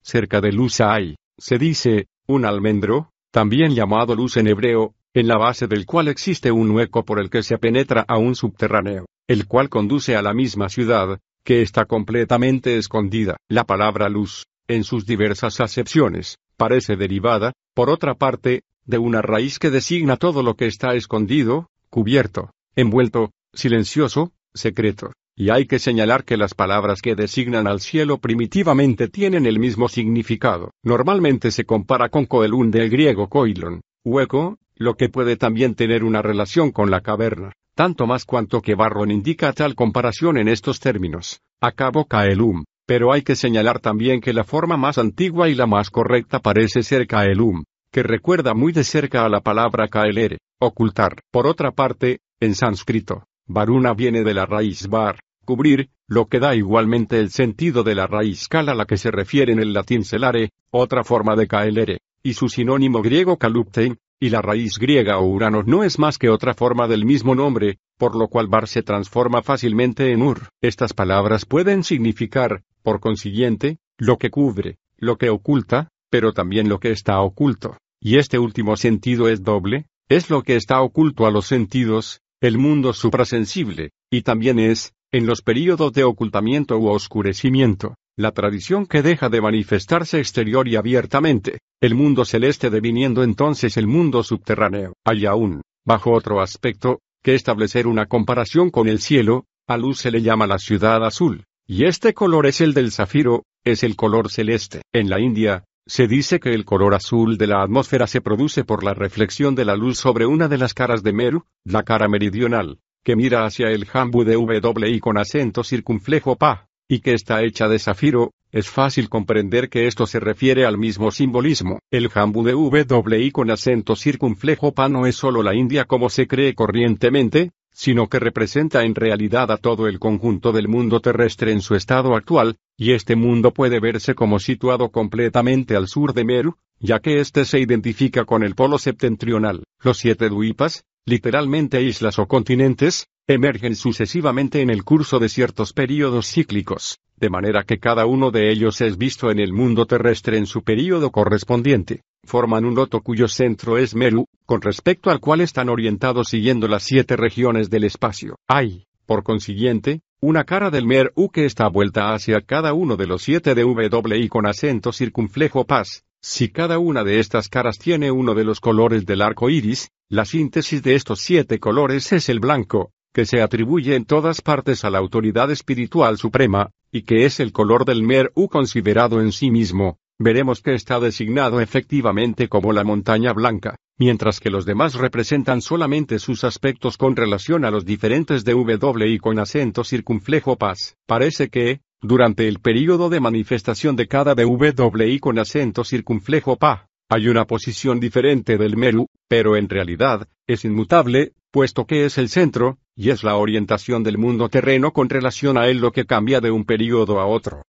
Cerca de Luz hay, se dice, un almendro, también llamado luz en hebreo, en la base del cual existe un hueco por el que se penetra a un subterráneo, el cual conduce a la misma ciudad, que está completamente escondida. La palabra luz, en sus diversas acepciones, parece derivada, por otra parte, de una raíz que designa todo lo que está escondido, cubierto, envuelto, silencioso, secreto. Y hay que señalar que las palabras que designan al cielo primitivamente tienen el mismo significado. Normalmente se compara con coelun del griego koilon, hueco, lo que puede también tener una relación con la caverna, tanto más cuanto que Barron indica tal comparación en estos términos. Acabo caelum, pero hay que señalar también que la forma más antigua y la más correcta parece ser caelum, que recuerda muy de cerca a la palabra kaelere, ocultar. Por otra parte, en sánscrito, Varuna viene de la raíz bar, cubrir, lo que da igualmente el sentido de la raíz cal a la que se refiere en el latín celare, otra forma de caelere, y su sinónimo griego caluptein, y la raíz griega o urano no es más que otra forma del mismo nombre, por lo cual bar se transforma fácilmente en ur. Estas palabras pueden significar, por consiguiente, lo que cubre, lo que oculta, pero también lo que está oculto. Y este último sentido es doble, es lo que está oculto a los sentidos, el mundo suprasensible, y también es, en los períodos de ocultamiento u oscurecimiento, la tradición que deja de manifestarse exterior y abiertamente, el mundo celeste deviniendo entonces el mundo subterráneo. Hay aún, bajo otro aspecto, que establecer una comparación con el cielo, a luz se le llama la ciudad azul, y este color es el del zafiro, es el color celeste. En la India, se dice que el color azul de la atmósfera se produce por la reflexión de la luz sobre una de las caras de Meru, la cara meridional, que mira hacia el jambu de W con acento circunflejo pa, y que está hecha de zafiro, es fácil comprender que esto se refiere al mismo simbolismo. El jambu de W con acento circunflejo pa no es solo la India como se cree corrientemente, sino que representa en realidad a todo el conjunto del mundo terrestre en su estado actual, y este mundo puede verse como situado completamente al sur de Meru, ya que éste se identifica con el polo septentrional. Los siete duipas, literalmente islas o continentes, emergen sucesivamente en el curso de ciertos períodos cíclicos, de manera que cada uno de ellos es visto en el mundo terrestre en su período correspondiente. Forman un loto cuyo centro es Meru, con respecto al cual están orientados siguiendo las siete regiones del espacio. Hay, por consiguiente, una cara del Meru que está vuelta hacia cada uno de los siete de W con acento circunflejo paz. Si cada una de estas caras tiene uno de los colores del arco iris, la síntesis de estos siete colores es el blanco, que se atribuye en todas partes a la autoridad espiritual suprema, y que es el color del Mer-U considerado en sí mismo, veremos que está designado efectivamente como la montaña blanca, mientras que los demás representan solamente sus aspectos con relación a los diferentes W y con acento circunflejo paz. Parece que, durante el período de manifestación de cada y con acento circunflejo pa, hay una posición diferente del Meru, pero en realidad, es inmutable, puesto que es el centro, y es la orientación del mundo terreno con relación a él lo que cambia de un período a otro.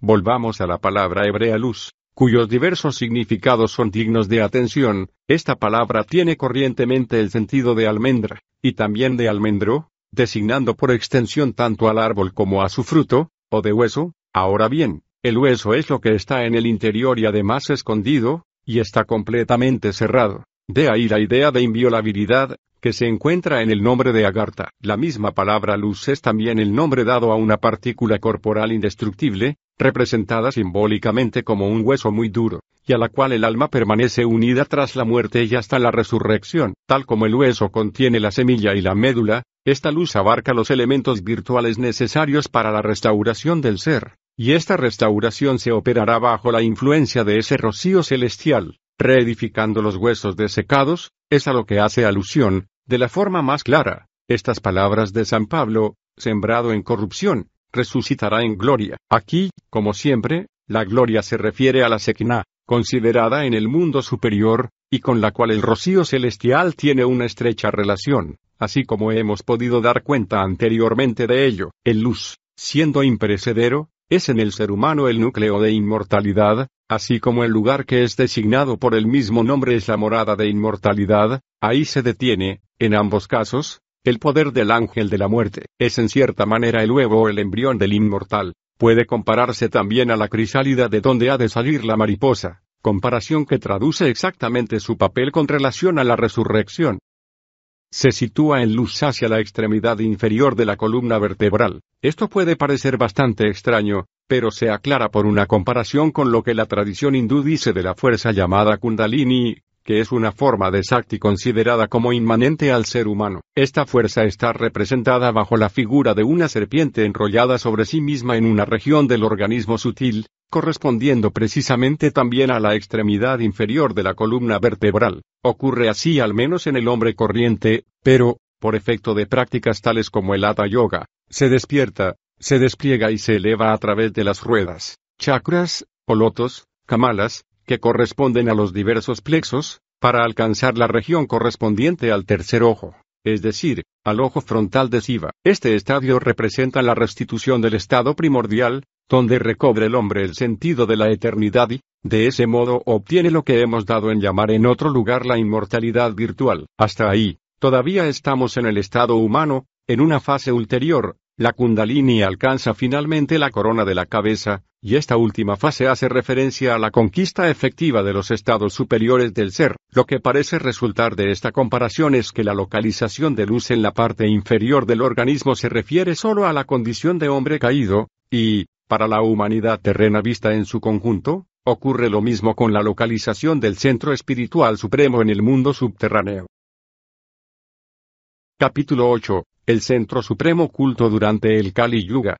Volvamos a la palabra hebrea luz, cuyos diversos significados son dignos de atención, esta palabra tiene corrientemente el sentido de almendra, y también de almendro, designando por extensión tanto al árbol como a su fruto, o de hueso, ahora bien, el hueso es lo que está en el interior y además escondido, y está completamente cerrado. De ahí la idea de inviolabilidad, que se encuentra en el nombre de Agartha. La misma palabra luz es también el nombre dado a una partícula corporal indestructible, representada simbólicamente como un hueso muy duro, y a la cual el alma permanece unida tras la muerte y hasta la resurrección. Tal como el hueso contiene la semilla y la médula, esta luz abarca los elementos virtuales necesarios para la restauración del ser, y esta restauración se operará bajo la influencia de ese rocío celestial, reedificando los huesos desecados, es a lo que hace alusión, de la forma más clara, estas palabras de San Pablo, sembrado en corrupción, resucitará en gloria. Aquí, como siempre, la gloria se refiere a la Sekina, considerada en el mundo superior, y con la cual el rocío celestial tiene una estrecha relación, así como hemos podido dar cuenta anteriormente de ello. El luz, siendo imperecedero, es en el ser humano el núcleo de inmortalidad, así como el lugar que es designado por el mismo nombre es la morada de inmortalidad, ahí se detiene, en ambos casos, el poder del ángel de la muerte, es en cierta manera el huevo o el embrión del inmortal, puede compararse también a la crisálida de donde ha de salir la mariposa, comparación que traduce exactamente su papel con relación a la resurrección. Se sitúa en luz hacia la extremidad inferior de la columna vertebral. Esto puede parecer bastante extraño, pero se aclara por una comparación con lo que la tradición hindú dice de la fuerza llamada Kundalini, que es una forma de Sakti considerada como inmanente al ser humano. Esta fuerza está representada bajo la figura de una serpiente enrollada sobre sí misma en una región del organismo sutil, correspondiendo precisamente también a la extremidad inferior de la columna vertebral. Ocurre así al menos en el hombre corriente, pero, por efecto de prácticas tales como el Hatha Yoga, se despierta, se despliega y se eleva a través de las ruedas, chakras, lotos, kamalas, que corresponden a los diversos plexos, para alcanzar la región correspondiente al tercer ojo, es decir, al ojo frontal de Siva. Este estadio representa la restitución del estado primordial, donde recobre el hombre el sentido de la eternidad y, de ese modo obtiene lo que hemos dado en llamar en otro lugar la inmortalidad virtual. Hasta ahí, todavía estamos en el estado humano, en una fase ulterior, la kundalini alcanza finalmente la corona de la cabeza, y esta última fase hace referencia a la conquista efectiva de los estados superiores del ser. Lo que parece resultar de esta comparación es que la localización de luz en la parte inferior del organismo se refiere solo a la condición de hombre caído, y, para la humanidad terrena vista en su conjunto, ocurre lo mismo con la localización del centro espiritual supremo en el mundo subterráneo. Capítulo 8 el centro supremo culto durante el Kali Yuga.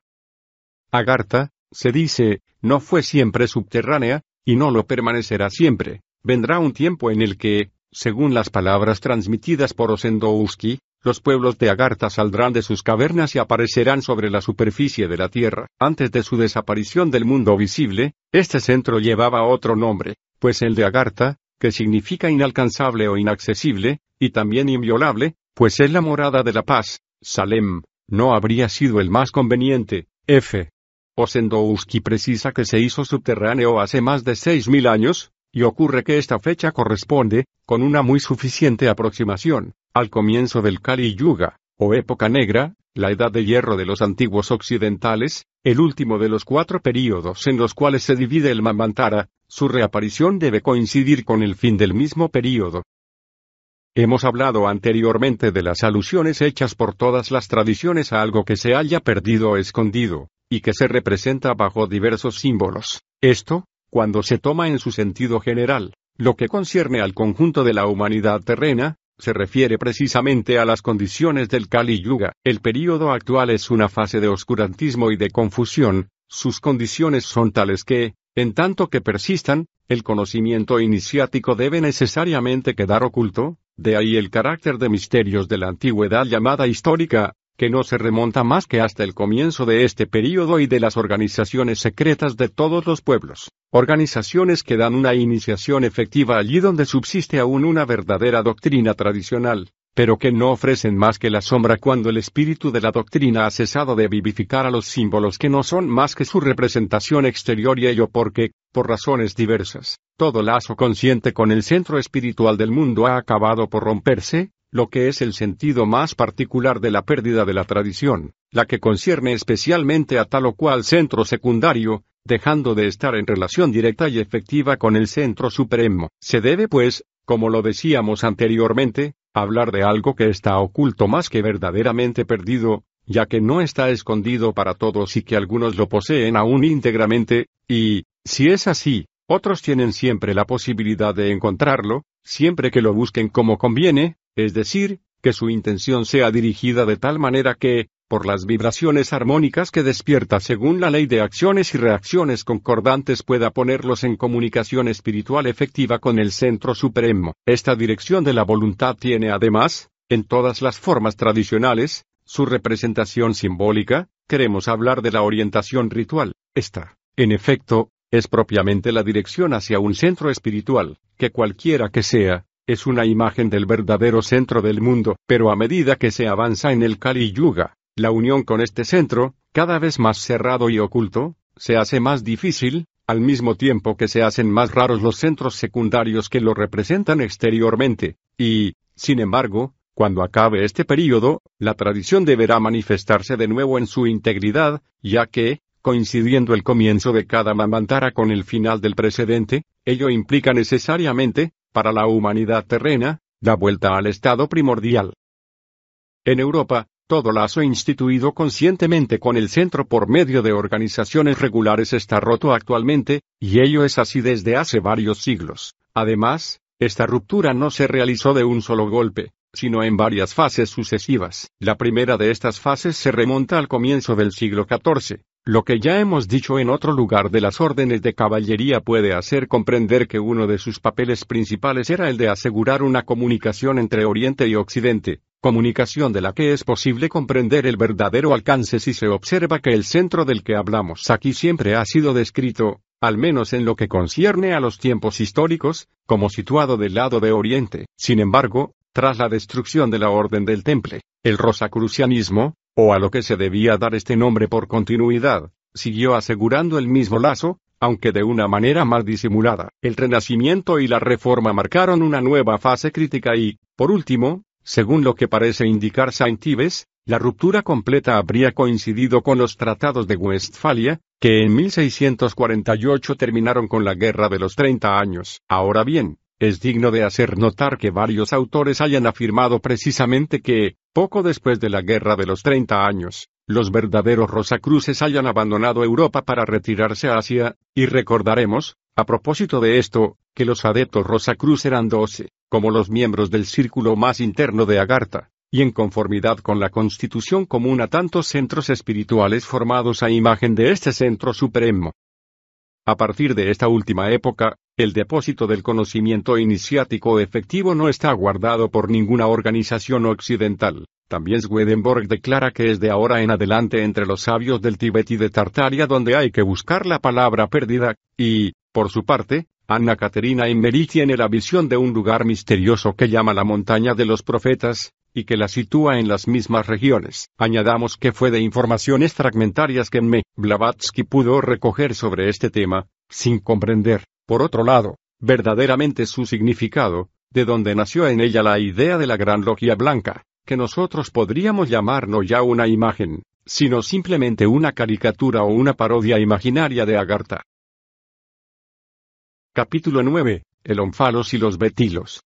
Agartha, se dice, no fue siempre subterránea, y no lo permanecerá siempre. Vendrá un tiempo en el que, según las palabras transmitidas por Osendowski, los pueblos de Agartha saldrán de sus cavernas y aparecerán sobre la superficie de la Tierra. Antes de su desaparición del mundo visible, este centro llevaba otro nombre, pues el de Agartha, que significa inalcanzable o inaccesible, y también inviolable, pues es la morada de la paz, Salem, no habría sido el más conveniente, F. Osendowski precisa que se hizo subterráneo hace más de seis mil años, y ocurre que esta fecha corresponde, con una muy suficiente aproximación, al comienzo del Kali Yuga, o época negra, la edad de hierro de los antiguos occidentales, el último de los cuatro períodos en los cuales se divide el Mamantara, su reaparición debe coincidir con el fin del mismo período. Hemos hablado anteriormente de las alusiones hechas por todas las tradiciones a algo que se haya perdido o escondido, y que se representa bajo diversos símbolos. Esto, cuando se toma en su sentido general, lo que concierne al conjunto de la humanidad terrena, se refiere precisamente a las condiciones del Kali Yuga. El período actual es una fase de oscurantismo y de confusión, sus condiciones son tales que, en tanto que persistan, el conocimiento iniciático debe necesariamente quedar oculto, de ahí el carácter de misterios de la antigüedad llamada histórica, que no se remonta más que hasta el comienzo de este período y de las organizaciones secretas de todos los pueblos, organizaciones que dan una iniciación efectiva allí donde subsiste aún una verdadera doctrina tradicional, pero que no ofrecen más que la sombra cuando el espíritu de la doctrina ha cesado de vivificar a los símbolos que no son más que su representación exterior y ello porque, por razones diversas, todo lazo consciente con el centro espiritual del mundo ha acabado por romperse, lo que es el sentido más particular de la pérdida de la tradición, la que concierne especialmente a tal o cual centro secundario, dejando de estar en relación directa y efectiva con el centro supremo. Se debe, pues, como lo decíamos anteriormente, hablar de algo que está oculto más que verdaderamente perdido, ya que no está escondido para todos y que algunos lo poseen aún íntegramente, y, si es así, otros tienen siempre la posibilidad de encontrarlo, siempre que lo busquen como conviene, es decir, que su intención sea dirigida de tal manera que, por las vibraciones armónicas que despierta según la ley de acciones y reacciones concordantes pueda ponerlos en comunicación espiritual efectiva con el Centro Supremo. Esta dirección de la voluntad tiene además, en todas las formas tradicionales, su representación simbólica, queremos hablar de la orientación ritual. Esta, en efecto, es propiamente la dirección hacia un centro espiritual, que cualquiera que sea, es una imagen del verdadero centro del mundo, pero a medida que se avanza en el Kali Yuga, la unión con este centro, cada vez más cerrado y oculto, se hace más difícil, al mismo tiempo que se hacen más raros los centros secundarios que lo representan exteriormente, y, sin embargo, cuando acabe este período, la tradición deberá manifestarse de nuevo en su integridad, ya que, coincidiendo el comienzo de cada mamantara con el final del precedente, ello implica necesariamente, para la humanidad terrena, da vuelta al estado primordial. En Europa, todo lazo instituido conscientemente con el centro por medio de organizaciones regulares está roto actualmente, y ello es así desde hace varios siglos. Además, esta ruptura no se realizó de un solo golpe, sino en varias fases sucesivas. La primera de estas fases se remonta al comienzo del siglo XIV, lo que ya hemos dicho en otro lugar de las órdenes de caballería puede hacer comprender que uno de sus papeles principales era el de asegurar una comunicación entre Oriente y Occidente, comunicación de la que es posible comprender el verdadero alcance si se observa que el centro del que hablamos aquí siempre ha sido descrito, al menos en lo que concierne a los tiempos históricos, como situado del lado de Oriente. Sin embargo, tras la destrucción de la Orden del Temple, el rosacrucianismo, o a lo que se debía dar este nombre por continuidad, siguió asegurando el mismo lazo, aunque de una manera más disimulada. El Renacimiento y la Reforma marcaron una nueva fase crítica y, por último, según lo que parece indicar Saint Ives, la ruptura completa habría coincidido con los tratados de Westfalia, que en 1648 terminaron con la Guerra de los Treinta Años. Ahora bien, es digno de hacer notar que varios autores hayan afirmado precisamente que, poco después de la Guerra de los Treinta Años, los verdaderos Rosacruces hayan abandonado Europa para retirarse a Asia, y recordaremos, a propósito de esto, que los adeptos Rosacruz eran doce, como los miembros del círculo más interno de Agartha, y en conformidad con la constitución común a tantos centros espirituales formados a imagen de este centro supremo. A partir de esta última época, el depósito del conocimiento iniciático efectivo no está guardado por ninguna organización occidental. También Swedenborg declara que es de ahora en adelante entre los sabios del Tíbet y de Tartaria donde hay que buscar la palabra perdida, y, por su parte, Anna Caterina Emery tiene la visión de un lugar misterioso que llama la montaña de los profetas, y que la sitúa en las mismas regiones. Añadamos que fue de informaciones fragmentarias que M. Blavatsky pudo recoger sobre este tema, sin comprender, por otro lado, verdaderamente su significado, de donde nació en ella la idea de la Gran Logia Blanca. que nosotros podríamos llamar no ya una imagen, sino simplemente una caricatura o una parodia imaginaria de Agartha. Capítulo 9. El Onfalos y los Betilos.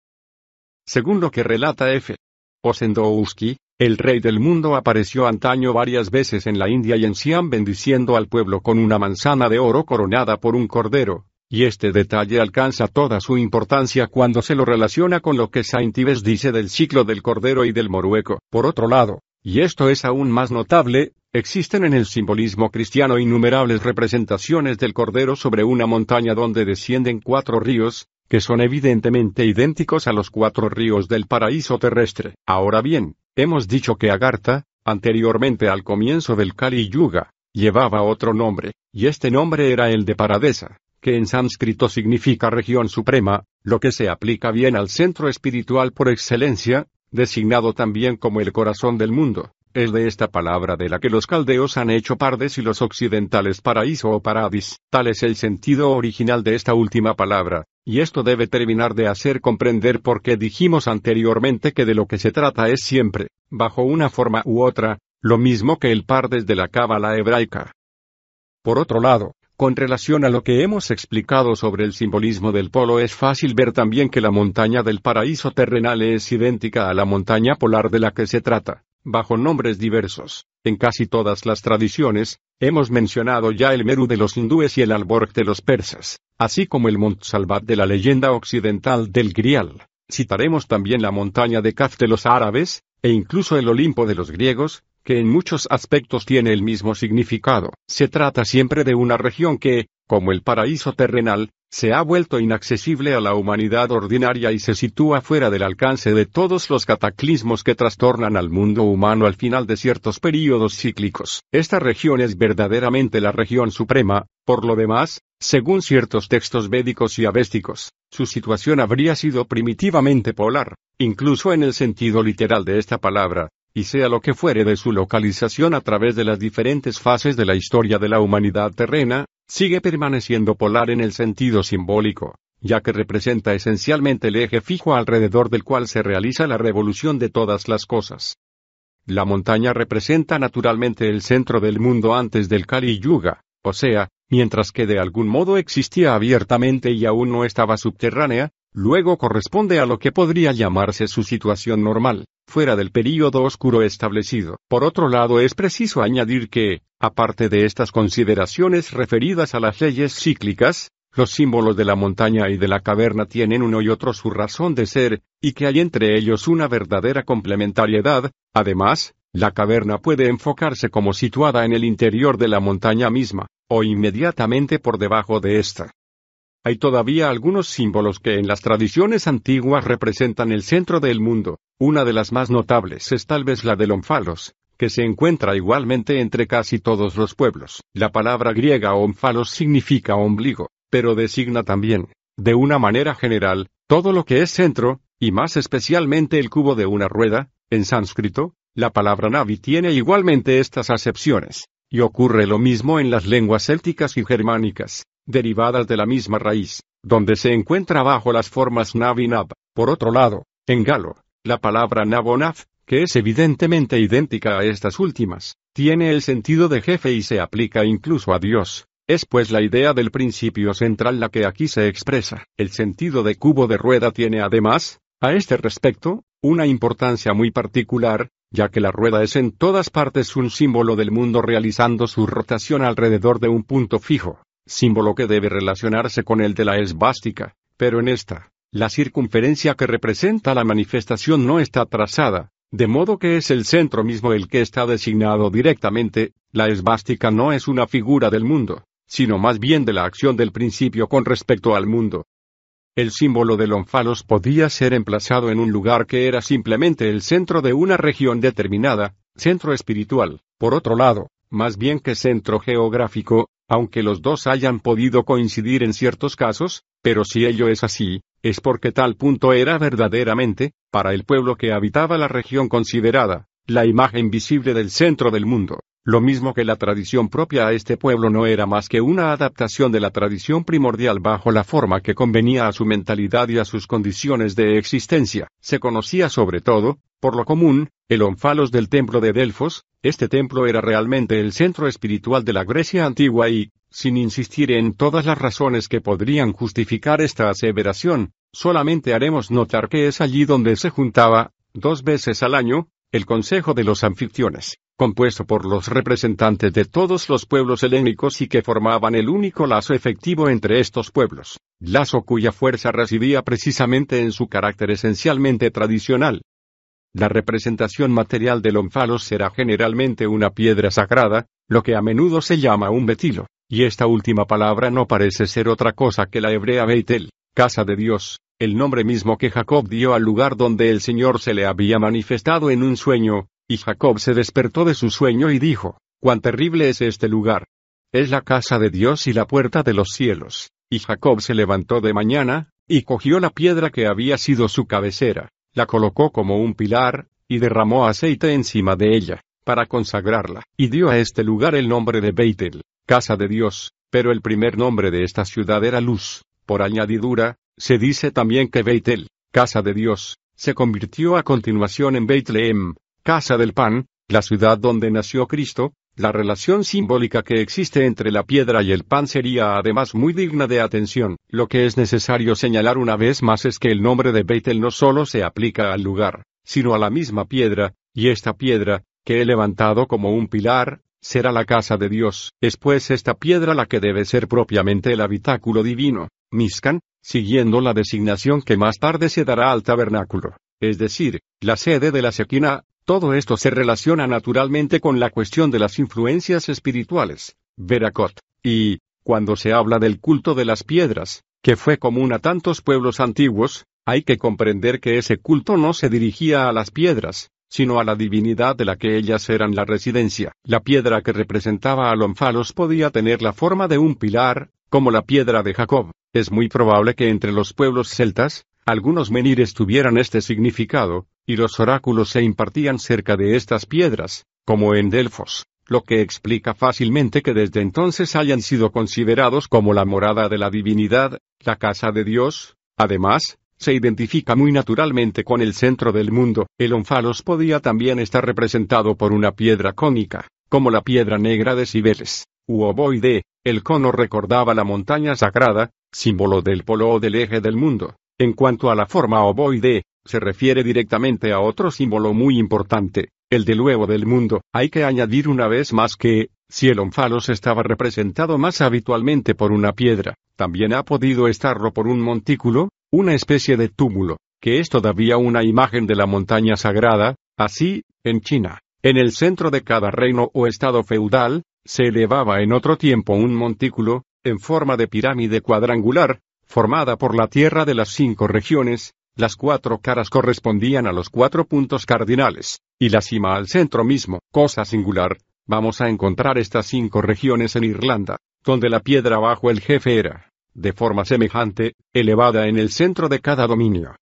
Según lo que relata F. Osendowski, el rey del mundo apareció antaño varias veces en la India y en Siam bendiciendo al pueblo con una manzana de oro coronada por un cordero, y este detalle alcanza toda su importancia cuando se lo relaciona con lo que Saint Ives dice del ciclo del cordero y del morueco. Por otro lado, y esto es aún más notable, existen en el simbolismo cristiano innumerables representaciones del cordero sobre una montaña donde descienden cuatro ríos, que son evidentemente idénticos a los cuatro ríos del paraíso terrestre. Ahora bien, hemos dicho que Agartha, anteriormente al comienzo del Kali Yuga, llevaba otro nombre, y este nombre era el de Paradesa que en sánscrito significa región suprema, lo que se aplica bien al centro espiritual por excelencia, designado también como el corazón del mundo. Es de esta palabra de la que los caldeos han hecho pardes y los occidentales paraíso o paradis. Tal es el sentido original de esta última palabra, y esto debe terminar de hacer comprender por qué dijimos anteriormente que de lo que se trata es siempre, bajo una forma u otra, lo mismo que el pardes de la cábala hebraica. Por otro lado, con relación a lo que hemos explicado sobre el simbolismo del polo es fácil ver también que la montaña del paraíso terrenal es idéntica a la montaña polar de la que se trata, bajo nombres diversos. En casi todas las tradiciones, hemos mencionado ya el Meru de los hindúes y el Alborg de los persas, así como el Mont Salvat de la leyenda occidental del Grial. Citaremos también la montaña de Kaf de los árabes, e incluso el Olimpo de los griegos, que en muchos aspectos tiene el mismo significado. Se trata siempre de una región que, como el paraíso terrenal, se ha vuelto inaccesible a la humanidad ordinaria y se sitúa fuera del alcance de todos los cataclismos que trastornan al mundo humano al final de ciertos períodos cíclicos. Esta región es verdaderamente la región suprema, por lo demás, según ciertos textos védicos y avésticos, su situación habría sido primitivamente polar, incluso en el sentido literal de esta palabra, y sea lo que fuere de su localización a través de las diferentes fases de la historia de la humanidad terrena, sigue permaneciendo polar en el sentido simbólico, ya que representa esencialmente el eje fijo alrededor del cual se realiza la revolución de todas las cosas. La montaña representa naturalmente el centro del mundo antes del Kali Yuga, o sea, mientras que de algún modo existía abiertamente y aún no estaba subterránea, luego corresponde a lo que podría llamarse su situación normal fuera del período oscuro establecido. Por otro lado, es preciso añadir que, aparte de estas consideraciones referidas a las leyes cíclicas, los símbolos de la montaña y de la caverna tienen uno y otro su razón de ser, y que hay entre ellos una verdadera complementariedad. Además, la caverna puede enfocarse como situada en el interior de la montaña misma, o inmediatamente por debajo de ésta. Hay todavía algunos símbolos que en las tradiciones antiguas representan el centro del mundo. Una de las más notables es tal vez la del Onfalos, que se encuentra igualmente entre casi todos los pueblos. La palabra griega onfalos significa ombligo, pero designa también, de una manera general, todo lo que es centro, y más especialmente el cubo de una rueda, en sánscrito, la palabra navi tiene igualmente estas acepciones, y ocurre lo mismo en las lenguas célticas y germánicas derivadas de la misma raíz, donde se encuentra bajo las formas nav y nab. Por otro lado, en galo, la palabra nabonaf, que es evidentemente idéntica a estas últimas, tiene el sentido de jefe y se aplica incluso a Dios. Es pues la idea del principio central la que aquí se expresa. El sentido de cubo de rueda tiene además, a este respecto, una importancia muy particular, ya que la rueda es en todas partes un símbolo del mundo realizando su rotación alrededor de un punto fijo símbolo que debe relacionarse con el de la esvástica, pero en esta, la circunferencia que representa la manifestación no está trazada, de modo que es el centro mismo el que está designado directamente, la esvástica no es una figura del mundo, sino más bien de la acción del principio con respecto al mundo. El símbolo del onfalos podía ser emplazado en un lugar que era simplemente el centro de una región determinada, centro espiritual. Por otro lado, más bien que centro geográfico, aunque los dos hayan podido coincidir en ciertos casos, pero si ello es así, es porque tal punto era verdaderamente, para el pueblo que habitaba la región considerada, la imagen visible del centro del mundo. Lo mismo que la tradición propia a este pueblo no era más que una adaptación de la tradición primordial bajo la forma que convenía a su mentalidad y a sus condiciones de existencia. Se conocía sobre todo, por lo común, el onfalos del templo de Delfos, este templo era realmente el centro espiritual de la Grecia antigua y, sin insistir en todas las razones que podrían justificar esta aseveración, solamente haremos notar que es allí donde se juntaba, dos veces al año, el Consejo de los Anfitriones compuesto por los representantes de todos los pueblos helénicos y que formaban el único lazo efectivo entre estos pueblos, lazo cuya fuerza residía precisamente en su carácter esencialmente tradicional. La representación material del onfalos será generalmente una piedra sagrada, lo que a menudo se llama un betilo, y esta última palabra no parece ser otra cosa que la hebrea Beitel, casa de Dios, el nombre mismo que Jacob dio al lugar donde el Señor se le había manifestado en un sueño, y Jacob se despertó de su sueño y dijo, cuán terrible es este lugar. Es la casa de Dios y la puerta de los cielos. Y Jacob se levantó de mañana, y cogió la piedra que había sido su cabecera, la colocó como un pilar, y derramó aceite encima de ella, para consagrarla, y dio a este lugar el nombre de Beitel, casa de Dios, pero el primer nombre de esta ciudad era Luz. Por añadidura, se dice también que Beitel, casa de Dios, se convirtió a continuación en Beitlehem, casa del pan, la ciudad donde nació Cristo, la relación simbólica que existe entre la piedra y el pan sería además muy digna de atención. Lo que es necesario señalar una vez más es que el nombre de Bethel no solo se aplica al lugar, sino a la misma piedra, y esta piedra, que he levantado como un pilar, será la casa de Dios. Es pues esta piedra la que debe ser propiamente el habitáculo divino, Miscan, siguiendo la designación que más tarde se dará al tabernáculo, es decir, la sede de la sequina, todo esto se relaciona naturalmente con la cuestión de las influencias espirituales, Veracot, y, cuando se habla del culto de las piedras, que fue común a tantos pueblos antiguos, hay que comprender que ese culto no se dirigía a las piedras, sino a la divinidad de la que ellas eran la residencia. La piedra que representaba a Lonfalos podía tener la forma de un pilar, como la piedra de Jacob. Es muy probable que entre los pueblos celtas, algunos menires tuvieran este significado, y los oráculos se impartían cerca de estas piedras, como en Delfos, lo que explica fácilmente que desde entonces hayan sido considerados como la morada de la divinidad, la casa de Dios. Además, se identifica muy naturalmente con el centro del mundo. El onfalos podía también estar representado por una piedra cónica, como la piedra negra de Cibeles, u ovoide, el cono recordaba la montaña sagrada, símbolo del polo o del eje del mundo. En cuanto a la forma ovoide, se refiere directamente a otro símbolo muy importante, el del huevo del mundo. Hay que añadir una vez más que, si el onfalos estaba representado más habitualmente por una piedra, también ha podido estarlo por un montículo, una especie de túmulo, que es todavía una imagen de la montaña sagrada, así, en China. En el centro de cada reino o estado feudal, se elevaba en otro tiempo un montículo, en forma de pirámide cuadrangular, formada por la tierra de las cinco regiones, las cuatro caras correspondían a los cuatro puntos cardinales, y la cima al centro mismo. Cosa singular, vamos a encontrar estas cinco regiones en Irlanda, donde la piedra bajo el jefe era, de forma semejante, elevada en el centro de cada dominio.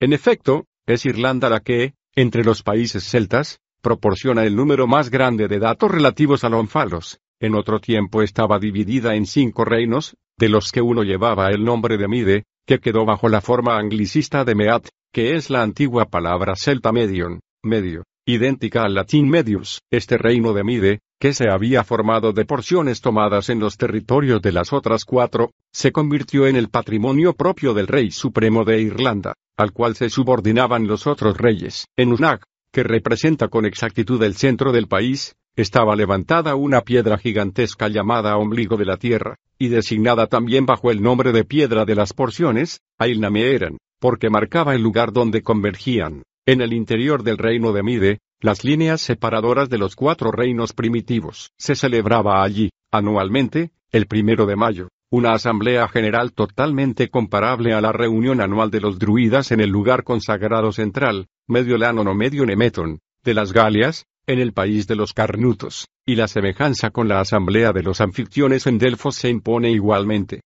En efecto, es Irlanda la que, entre los países celtas, proporciona el número más grande de datos relativos a Lonfalos. En otro tiempo estaba dividida en cinco reinos, de los que uno llevaba el nombre de Mide, que quedó bajo la forma anglicista de Meat, que es la antigua palabra celta medion, medio, idéntica al latín medius. Este reino de Mide, que se había formado de porciones tomadas en los territorios de las otras cuatro, se convirtió en el patrimonio propio del rey supremo de Irlanda, al cual se subordinaban los otros reyes. En Unag, que representa con exactitud el centro del país, estaba levantada una piedra gigantesca llamada ombligo de la tierra, y designada también bajo el nombre de piedra de las porciones, Ailnameeran, porque marcaba el lugar donde convergían, en el interior del reino de Mide, las líneas separadoras de los cuatro reinos primitivos. Se celebraba allí, anualmente, el primero de mayo, una asamblea general totalmente comparable a la reunión anual de los druidas en el lugar consagrado central, medio Lanon o medio Nemeton, de las Galias, en el país de los Carnutos, y la semejanza con la asamblea de los anfitriones en Delfos se impone igualmente.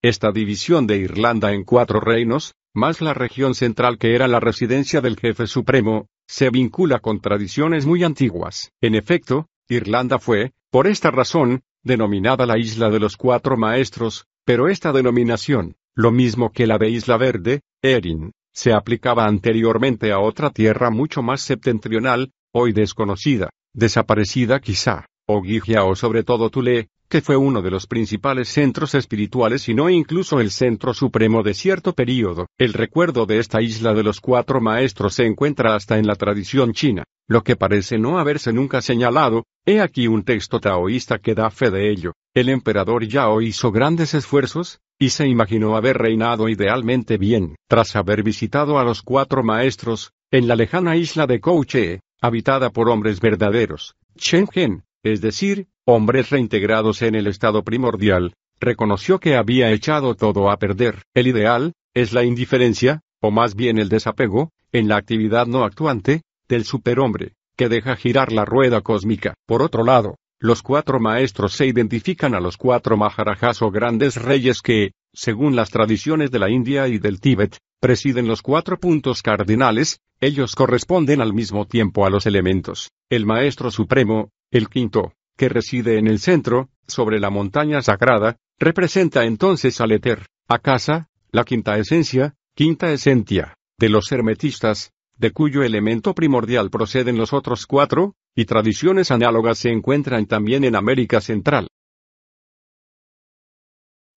Esta división de Irlanda en cuatro reinos, más la región central que era la residencia del jefe supremo, se vincula con tradiciones muy antiguas. En efecto, Irlanda fue, por esta razón, denominada la Isla de los Cuatro Maestros, pero esta denominación, lo mismo que la de Isla Verde, Erin, se aplicaba anteriormente a otra tierra mucho más septentrional, hoy desconocida, desaparecida quizá, o Gigia o sobre todo Tule, que fue uno de los principales centros espirituales y no incluso el centro supremo de cierto período. El recuerdo de esta isla de los cuatro maestros se encuentra hasta en la tradición china, lo que parece no haberse nunca señalado, he aquí un texto taoísta que da fe de ello. El emperador Yao hizo grandes esfuerzos, y se imaginó haber reinado idealmente bien, tras haber visitado a los cuatro maestros, en la lejana isla de Kouche, habitada por hombres verdaderos, Gen, es decir, hombres reintegrados en el estado primordial, reconoció que había echado todo a perder. El ideal, es la indiferencia, o más bien el desapego, en la actividad no actuante, del superhombre, que deja girar la rueda cósmica. Por otro lado, los cuatro maestros se identifican a los cuatro maharajas o grandes reyes que, según las tradiciones de la India y del Tíbet, presiden los cuatro puntos cardinales, ellos corresponden al mismo tiempo a los elementos. El Maestro Supremo, el quinto, que reside en el centro, sobre la montaña sagrada, representa entonces al Éter, a casa, la quinta esencia, quinta esencia, de los hermetistas, de cuyo elemento primordial proceden los otros cuatro, y tradiciones análogas se encuentran también en América Central.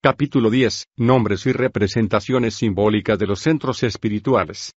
Capítulo 10. Nombres y representaciones simbólicas de los centros espirituales.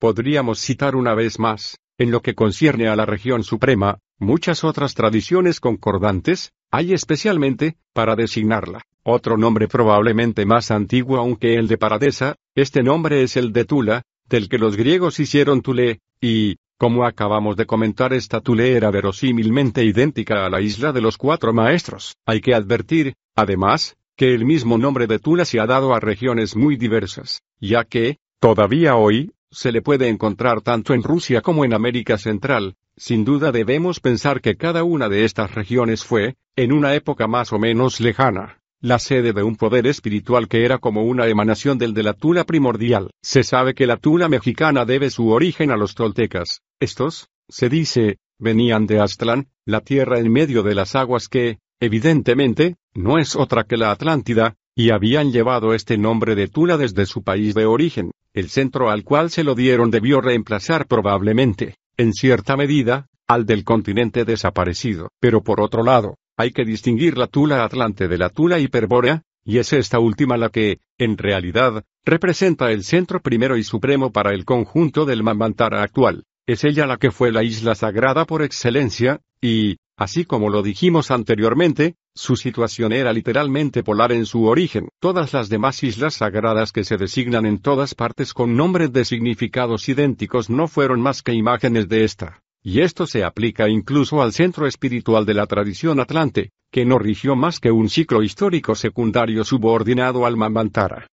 Podríamos citar una vez más, en lo que concierne a la región suprema, muchas otras tradiciones concordantes, hay especialmente, para designarla. Otro nombre probablemente más antiguo aunque el de Paradesa, este nombre es el de Tula, del que los griegos hicieron Tule, y, como acabamos de comentar, esta Tule era verosímilmente idéntica a la isla de los cuatro maestros. Hay que advertir, además, que el mismo nombre de Tula se ha dado a regiones muy diversas, ya que, todavía hoy, se le puede encontrar tanto en Rusia como en América Central, sin duda debemos pensar que cada una de estas regiones fue, en una época más o menos lejana, la sede de un poder espiritual que era como una emanación del de la Tula primordial. Se sabe que la Tula mexicana debe su origen a los toltecas. Estos, se dice, venían de Aztlán, la tierra en medio de las aguas que, evidentemente, no es otra que la Atlántida, y habían llevado este nombre de Tula desde su país de origen. El centro al cual se lo dieron debió reemplazar probablemente, en cierta medida, al del continente desaparecido. Pero por otro lado, hay que distinguir la Tula Atlante de la Tula Hiperbórea, y es esta última la que, en realidad, representa el centro primero y supremo para el conjunto del Mamantara actual. Es ella la que fue la isla sagrada por excelencia, y, así como lo dijimos anteriormente, su situación era literalmente polar en su origen. Todas las demás islas sagradas que se designan en todas partes con nombres de significados idénticos no fueron más que imágenes de esta. Y esto se aplica incluso al centro espiritual de la tradición atlante, que no rigió más que un ciclo histórico secundario subordinado al Mamantara.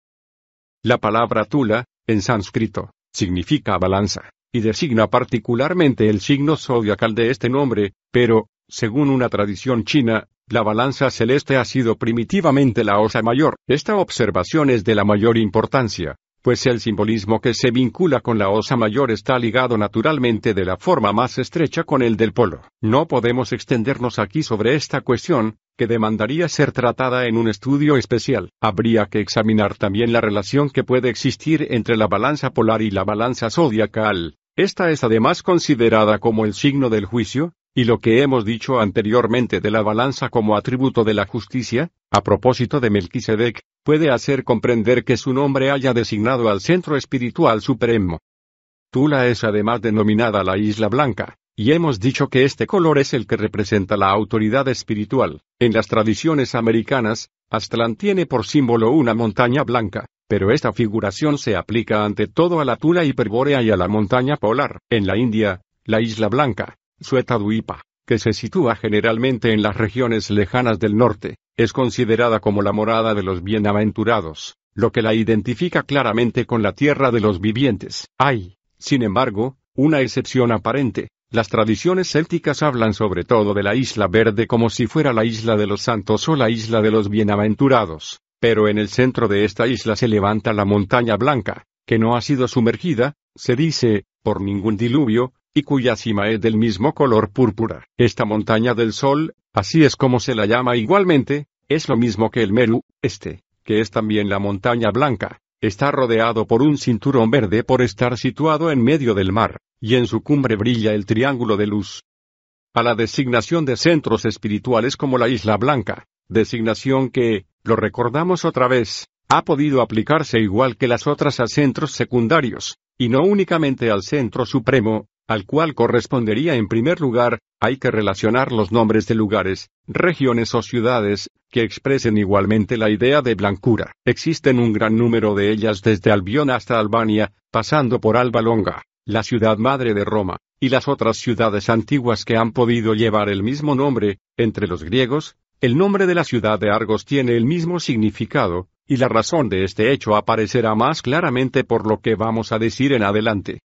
La palabra Tula, en sánscrito, significa balanza, y designa particularmente el signo zodiacal de este nombre, pero, según una tradición china, la balanza celeste ha sido primitivamente la osa mayor. Esta observación es de la mayor importancia, pues el simbolismo que se vincula con la osa mayor está ligado naturalmente de la forma más estrecha con el del polo. No podemos extendernos aquí sobre esta cuestión, que demandaría ser tratada en un estudio especial. Habría que examinar también la relación que puede existir entre la balanza polar y la balanza zodiacal. Esta es además considerada como el signo del juicio, y lo que hemos dicho anteriormente de la balanza como atributo de la justicia, a propósito de Melquisedec, puede hacer comprender que su nombre haya designado al centro espiritual supremo. Tula es además denominada la Isla Blanca, y hemos dicho que este color es el que representa la autoridad espiritual. En las tradiciones americanas, Aztlán tiene por símbolo una montaña blanca, pero esta figuración se aplica ante todo a la Tula hiperbórea y a la montaña polar. En la India, la Isla Blanca, Suetaduipa, que se sitúa generalmente en las regiones lejanas del norte, es considerada como la morada de los bienaventurados, lo que la identifica claramente con la tierra de los vivientes. Hay, sin embargo, una excepción aparente. Las tradiciones célticas hablan sobre todo de la isla verde como si fuera la isla de los santos o la isla de los bienaventurados, pero en el centro de esta isla se levanta la montaña blanca, que no ha sido sumergida, se dice, por ningún diluvio, y cuya cima es del mismo color púrpura. Esta montaña del sol, así es como se la llama igualmente, es lo mismo que el Meru, este, que es también la montaña blanca. Está rodeado por un cinturón verde por estar situado en medio del mar, y en su cumbre brilla el triángulo de luz. A la designación de centros espirituales como la Isla Blanca, designación que, lo recordamos otra vez, ha podido aplicarse igual que las otras a centros secundarios, y no únicamente al centro supremo, al cual correspondería en primer lugar, hay que relacionar los nombres de lugares, regiones o ciudades, que expresen igualmente la idea de blancura. Existen un gran número de ellas desde Albión hasta Albania, pasando por Alba Longa, la ciudad madre de Roma, y las otras ciudades antiguas que han podido llevar el mismo nombre, entre los griegos, el nombre de la ciudad de Argos tiene el mismo significado, y la razón de este hecho aparecerá más claramente por lo que vamos a decir en adelante.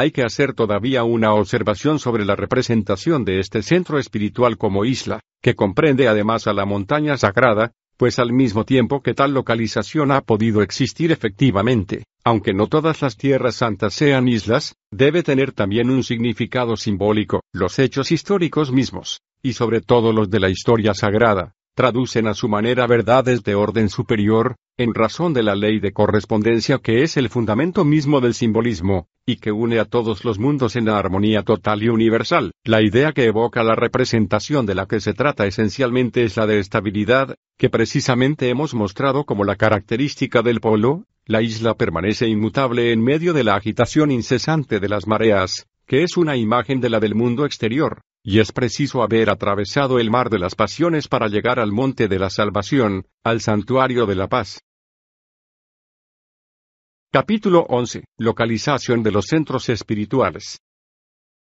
Hay que hacer todavía una observación sobre la representación de este centro espiritual como isla, que comprende además a la montaña sagrada, pues al mismo tiempo que tal localización ha podido existir efectivamente, aunque no todas las tierras santas sean islas, debe tener también un significado simbólico, los hechos históricos mismos, y sobre todo los de la historia sagrada, traducen a su manera verdades de orden superior, en razón de la ley de correspondencia que es el fundamento mismo del simbolismo, y que une a todos los mundos en la armonía total y universal. La idea que evoca la representación de la que se trata esencialmente es la de estabilidad, que precisamente hemos mostrado como la característica del polo, la isla permanece inmutable en medio de la agitación incesante de las mareas, que es una imagen de la del mundo exterior, y es preciso haber atravesado el mar de las pasiones para llegar al monte de la salvación, al santuario de la paz. Capítulo 11. Localización de los centros espirituales.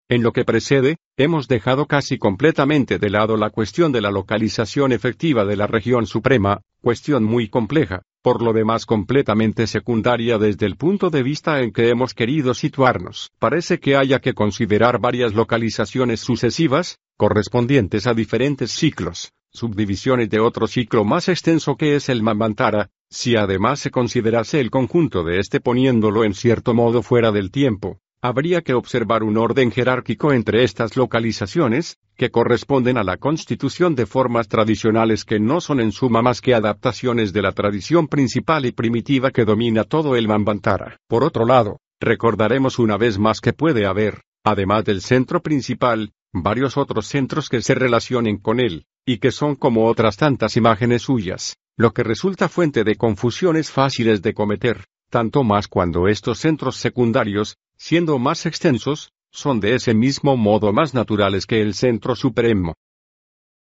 En lo que precede, hemos dejado casi completamente de lado la cuestión de la localización efectiva de la región suprema, cuestión muy compleja, por lo demás completamente secundaria desde el punto de vista en que hemos querido situarnos. Parece que haya que considerar varias localizaciones sucesivas, correspondientes a diferentes ciclos, subdivisiones de otro ciclo más extenso que es el Mamantara, si además se considerase el conjunto de este poniéndolo en cierto modo fuera del tiempo, Habría que observar un orden jerárquico entre estas localizaciones, que corresponden a la constitución de formas tradicionales que no son en suma más que adaptaciones de la tradición principal y primitiva que domina todo el Mambantara. Por otro lado, recordaremos una vez más que puede haber, además del centro principal, varios otros centros que se relacionen con él, y que son como otras tantas imágenes suyas, lo que resulta fuente de confusiones fáciles de cometer, tanto más cuando estos centros secundarios, siendo más extensos, son de ese mismo modo más naturales que el centro supremo.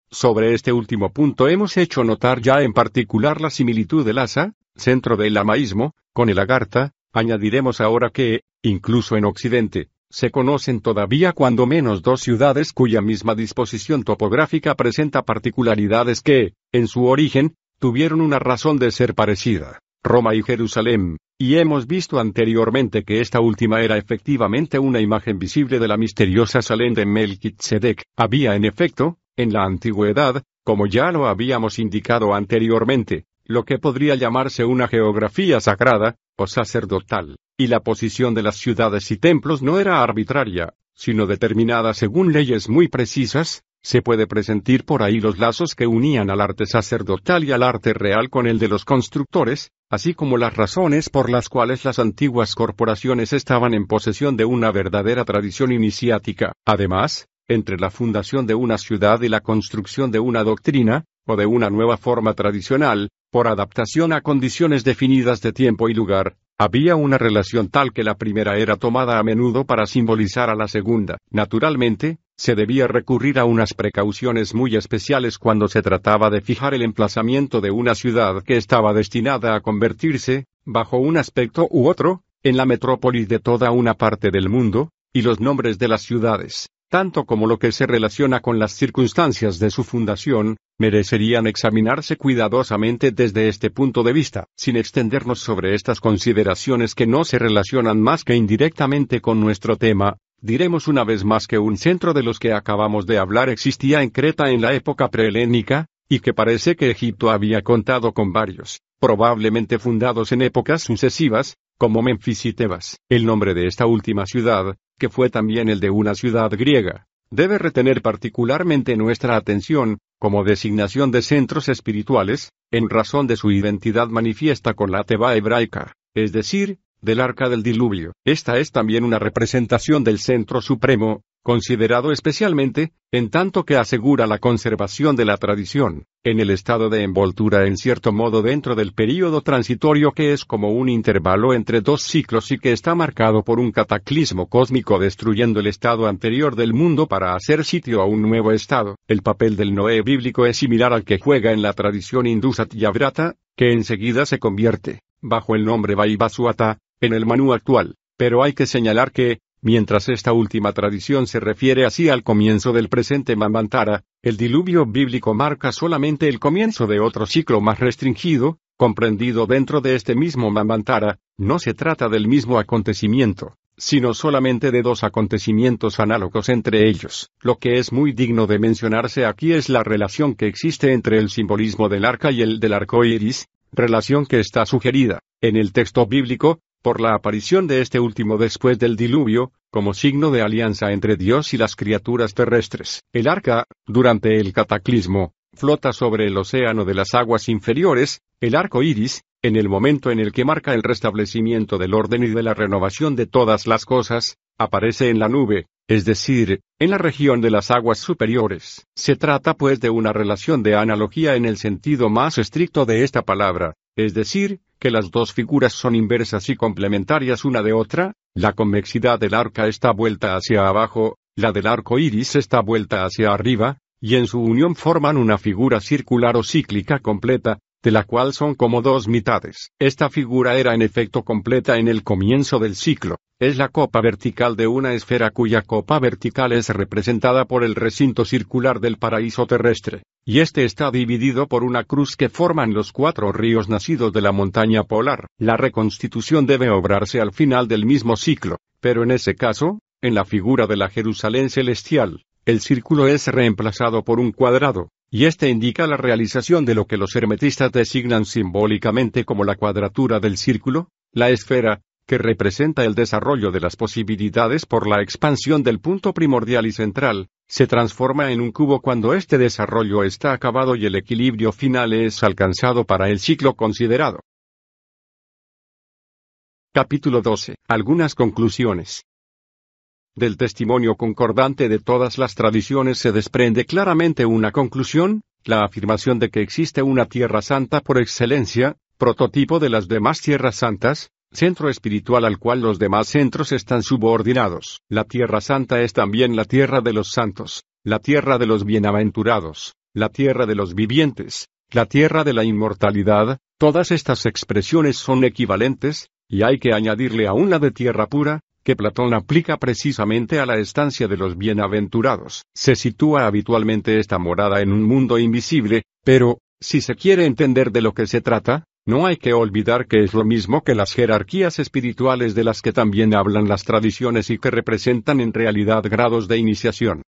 Sobre este último punto hemos hecho notar ya en particular la similitud del asa, centro del lamaísmo, con el agartha, añadiremos ahora que, incluso en Occidente, se conocen todavía cuando menos dos ciudades cuya misma disposición topográfica presenta particularidades que, en su origen, tuvieron una razón de ser parecida. Roma y Jerusalén, y hemos visto anteriormente que esta última era efectivamente una imagen visible de la misteriosa Salén de Melchizedek. Había en efecto, en la antigüedad, como ya lo habíamos indicado anteriormente, lo que podría llamarse una geografía sagrada, o sacerdotal, y la posición de las ciudades y templos no era arbitraria, sino determinada según leyes muy precisas, se puede presentir por ahí los lazos que unían al arte sacerdotal y al arte real con el de los constructores, así como las razones por las cuales las antiguas corporaciones estaban en posesión de una verdadera tradición iniciática. Además, entre la fundación de una ciudad y la construcción de una doctrina, o de una nueva forma tradicional, por adaptación a condiciones definidas de tiempo y lugar, había una relación tal que la primera era tomada a menudo para simbolizar a la segunda. Naturalmente, se debía recurrir a unas precauciones muy especiales cuando se trataba de fijar el emplazamiento de una ciudad que estaba destinada a convertirse, bajo un aspecto u otro, en la metrópoli de toda una parte del mundo, y los nombres de las ciudades, tanto como lo que se relaciona con las circunstancias de su fundación, merecerían examinarse cuidadosamente desde este punto de vista, sin extendernos sobre estas consideraciones que no se relacionan más que indirectamente con nuestro tema, diremos una vez más que un centro de los que acabamos de hablar existía en Creta en la época prehelénica, y que parece que Egipto había contado con varios, probablemente fundados en épocas sucesivas, como Memphis y Tebas. El nombre de esta última ciudad, que fue también el de una ciudad griega, debe retener particularmente nuestra atención, como designación de centros espirituales, en razón de su identidad manifiesta con la Teba hebraica, es decir, del arca del diluvio. Esta es también una representación del centro supremo, considerado especialmente, en tanto que asegura la conservación de la tradición, en el estado de envoltura en cierto modo dentro del período transitorio que es como un intervalo entre dos ciclos y que está marcado por un cataclismo cósmico destruyendo el estado anterior del mundo para hacer sitio a un nuevo estado. El papel del Noé bíblico es similar al que juega en la tradición hindú Satyavrata, que enseguida se convierte, bajo el nombre Vaivasuata, en el Manú actual. Pero hay que señalar que, Mientras esta última tradición se refiere así al comienzo del presente Mamantara, el diluvio bíblico marca solamente el comienzo de otro ciclo más restringido, comprendido dentro de este mismo Mamantara, no se trata del mismo acontecimiento, sino solamente de dos acontecimientos análogos entre ellos. Lo que es muy digno de mencionarse aquí es la relación que existe entre el simbolismo del arca y el del arco iris, relación que está sugerida, en el texto bíblico, por la aparición de este último después del diluvio, como signo de alianza entre Dios y las criaturas terrestres. El arca, durante el cataclismo, flota sobre el océano de las aguas inferiores, el arco iris, en el momento en el que marca el restablecimiento del orden y de la renovación de todas las cosas, aparece en la nube, es decir, en la región de las aguas superiores. Se trata pues de una relación de analogía en el sentido más estricto de esta palabra, es decir, que las dos figuras son inversas y complementarias una de otra, la convexidad del arca está vuelta hacia abajo, la del arco iris está vuelta hacia arriba, y en su unión forman una figura circular o cíclica completa, de la cual son como dos mitades. Esta figura era en efecto completa en el comienzo del ciclo. Es la copa vertical de una esfera cuya copa vertical es representada por el recinto circular del paraíso terrestre y este está dividido por una cruz que forman los cuatro ríos nacidos de la montaña polar. La reconstitución debe obrarse al final del mismo ciclo, pero en ese caso, en la figura de la Jerusalén celestial, el círculo es reemplazado por un cuadrado, y este indica la realización de lo que los hermetistas designan simbólicamente como la cuadratura del círculo, la esfera, que representa el desarrollo de las posibilidades por la expansión del punto primordial y central, se transforma en un cubo cuando este desarrollo está acabado y el equilibrio final es alcanzado para el ciclo considerado. Capítulo 12. Algunas conclusiones. Del testimonio concordante de todas las tradiciones se desprende claramente una conclusión, la afirmación de que existe una tierra santa por excelencia, prototipo de las demás tierras santas, centro espiritual al cual los demás centros están subordinados. La Tierra Santa es también la tierra de los santos, la tierra de los bienaventurados, la tierra de los vivientes, la tierra de la inmortalidad, todas estas expresiones son equivalentes, y hay que añadirle aún la de tierra pura, que Platón aplica precisamente a la estancia de los bienaventurados. Se sitúa habitualmente esta morada en un mundo invisible, pero, si se quiere entender de lo que se trata, no hay que olvidar que es lo mismo que las jerarquías espirituales de las que también hablan las tradiciones y que representan en realidad grados de iniciación.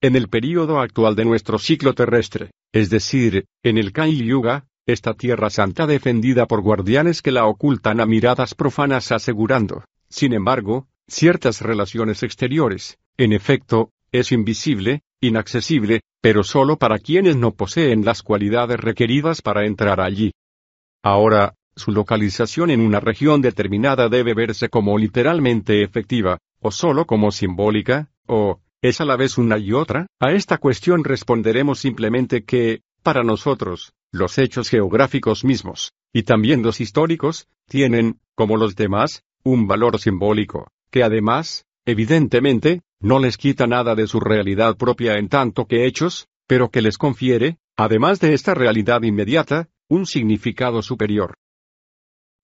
En el período actual de nuestro ciclo terrestre, es decir, en el Kali Yuga, esta tierra santa defendida por guardianes que la ocultan a miradas profanas asegurando, sin embargo, ciertas relaciones exteriores, en efecto, es invisible, inaccesible, pero solo para quienes no poseen las cualidades requeridas para entrar allí. Ahora, su localización en una región determinada debe verse como literalmente efectiva, o solo como simbólica, o, ¿es a la vez una y otra? A esta cuestión responderemos simplemente que, para nosotros, los hechos geográficos mismos, y también los históricos, tienen, como los demás, un valor simbólico, que además, evidentemente, no les quita nada de su realidad propia en tanto que hechos, pero que les confiere, además de esta realidad inmediata, un significado superior.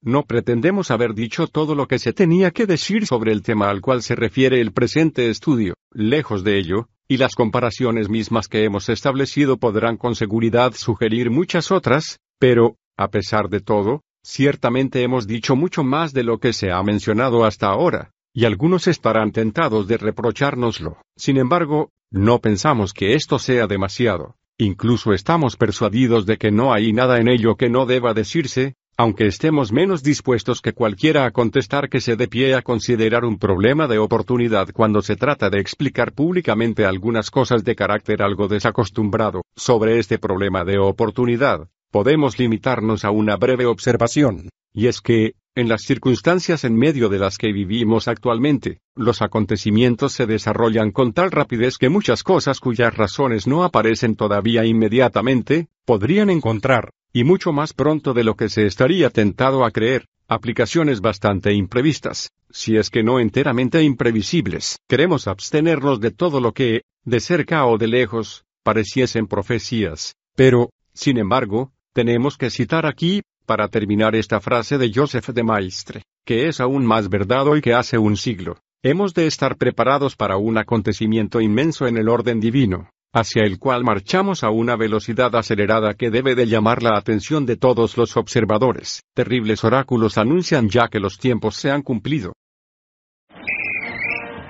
No pretendemos haber dicho todo lo que se tenía que decir sobre el tema al cual se refiere el presente estudio, lejos de ello, y las comparaciones mismas que hemos establecido podrán con seguridad sugerir muchas otras, pero, a pesar de todo, ciertamente hemos dicho mucho más de lo que se ha mencionado hasta ahora, y algunos estarán tentados de reprochárnoslo. Sin embargo, no pensamos que esto sea demasiado. Incluso estamos persuadidos de que no hay nada en ello que no deba decirse, aunque estemos menos dispuestos que cualquiera a contestar que se dé pie a considerar un problema de oportunidad cuando se trata de explicar públicamente algunas cosas de carácter algo desacostumbrado sobre este problema de oportunidad, podemos limitarnos a una breve observación, y es que, en las circunstancias en medio de las que vivimos actualmente, los acontecimientos se desarrollan con tal rapidez que muchas cosas cuyas razones no aparecen todavía inmediatamente, podrían encontrar, y mucho más pronto de lo que se estaría tentado a creer, aplicaciones bastante imprevistas, si es que no enteramente imprevisibles. Queremos abstenernos de todo lo que, de cerca o de lejos, pareciesen profecías. Pero, sin embargo, tenemos que citar aquí, para terminar esta frase de Joseph de Maistre, que es aún más verdad hoy que hace un siglo. Hemos de estar preparados para un acontecimiento inmenso en el orden divino, hacia el cual marchamos a una velocidad acelerada que debe de llamar la atención de todos los observadores. Terribles oráculos anuncian ya que los tiempos se han cumplido.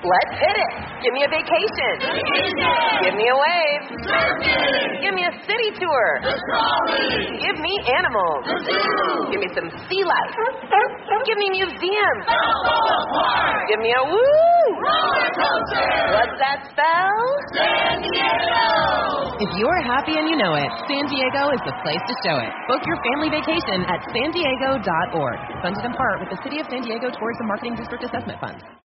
Let's hit it. Give me a vacation. vacation. Give me a wave. Surfing. Give me a city tour. Give me animals. The zoo. Give me some sea life. [laughs] Give me museums. Give me a woo. What's that spell? San Diego. If you're happy and you know it, San Diego is the place to show it. Book your family vacation at san diego.org. Funded in part with the City of San Diego Tourism Marketing District Assessment Funds.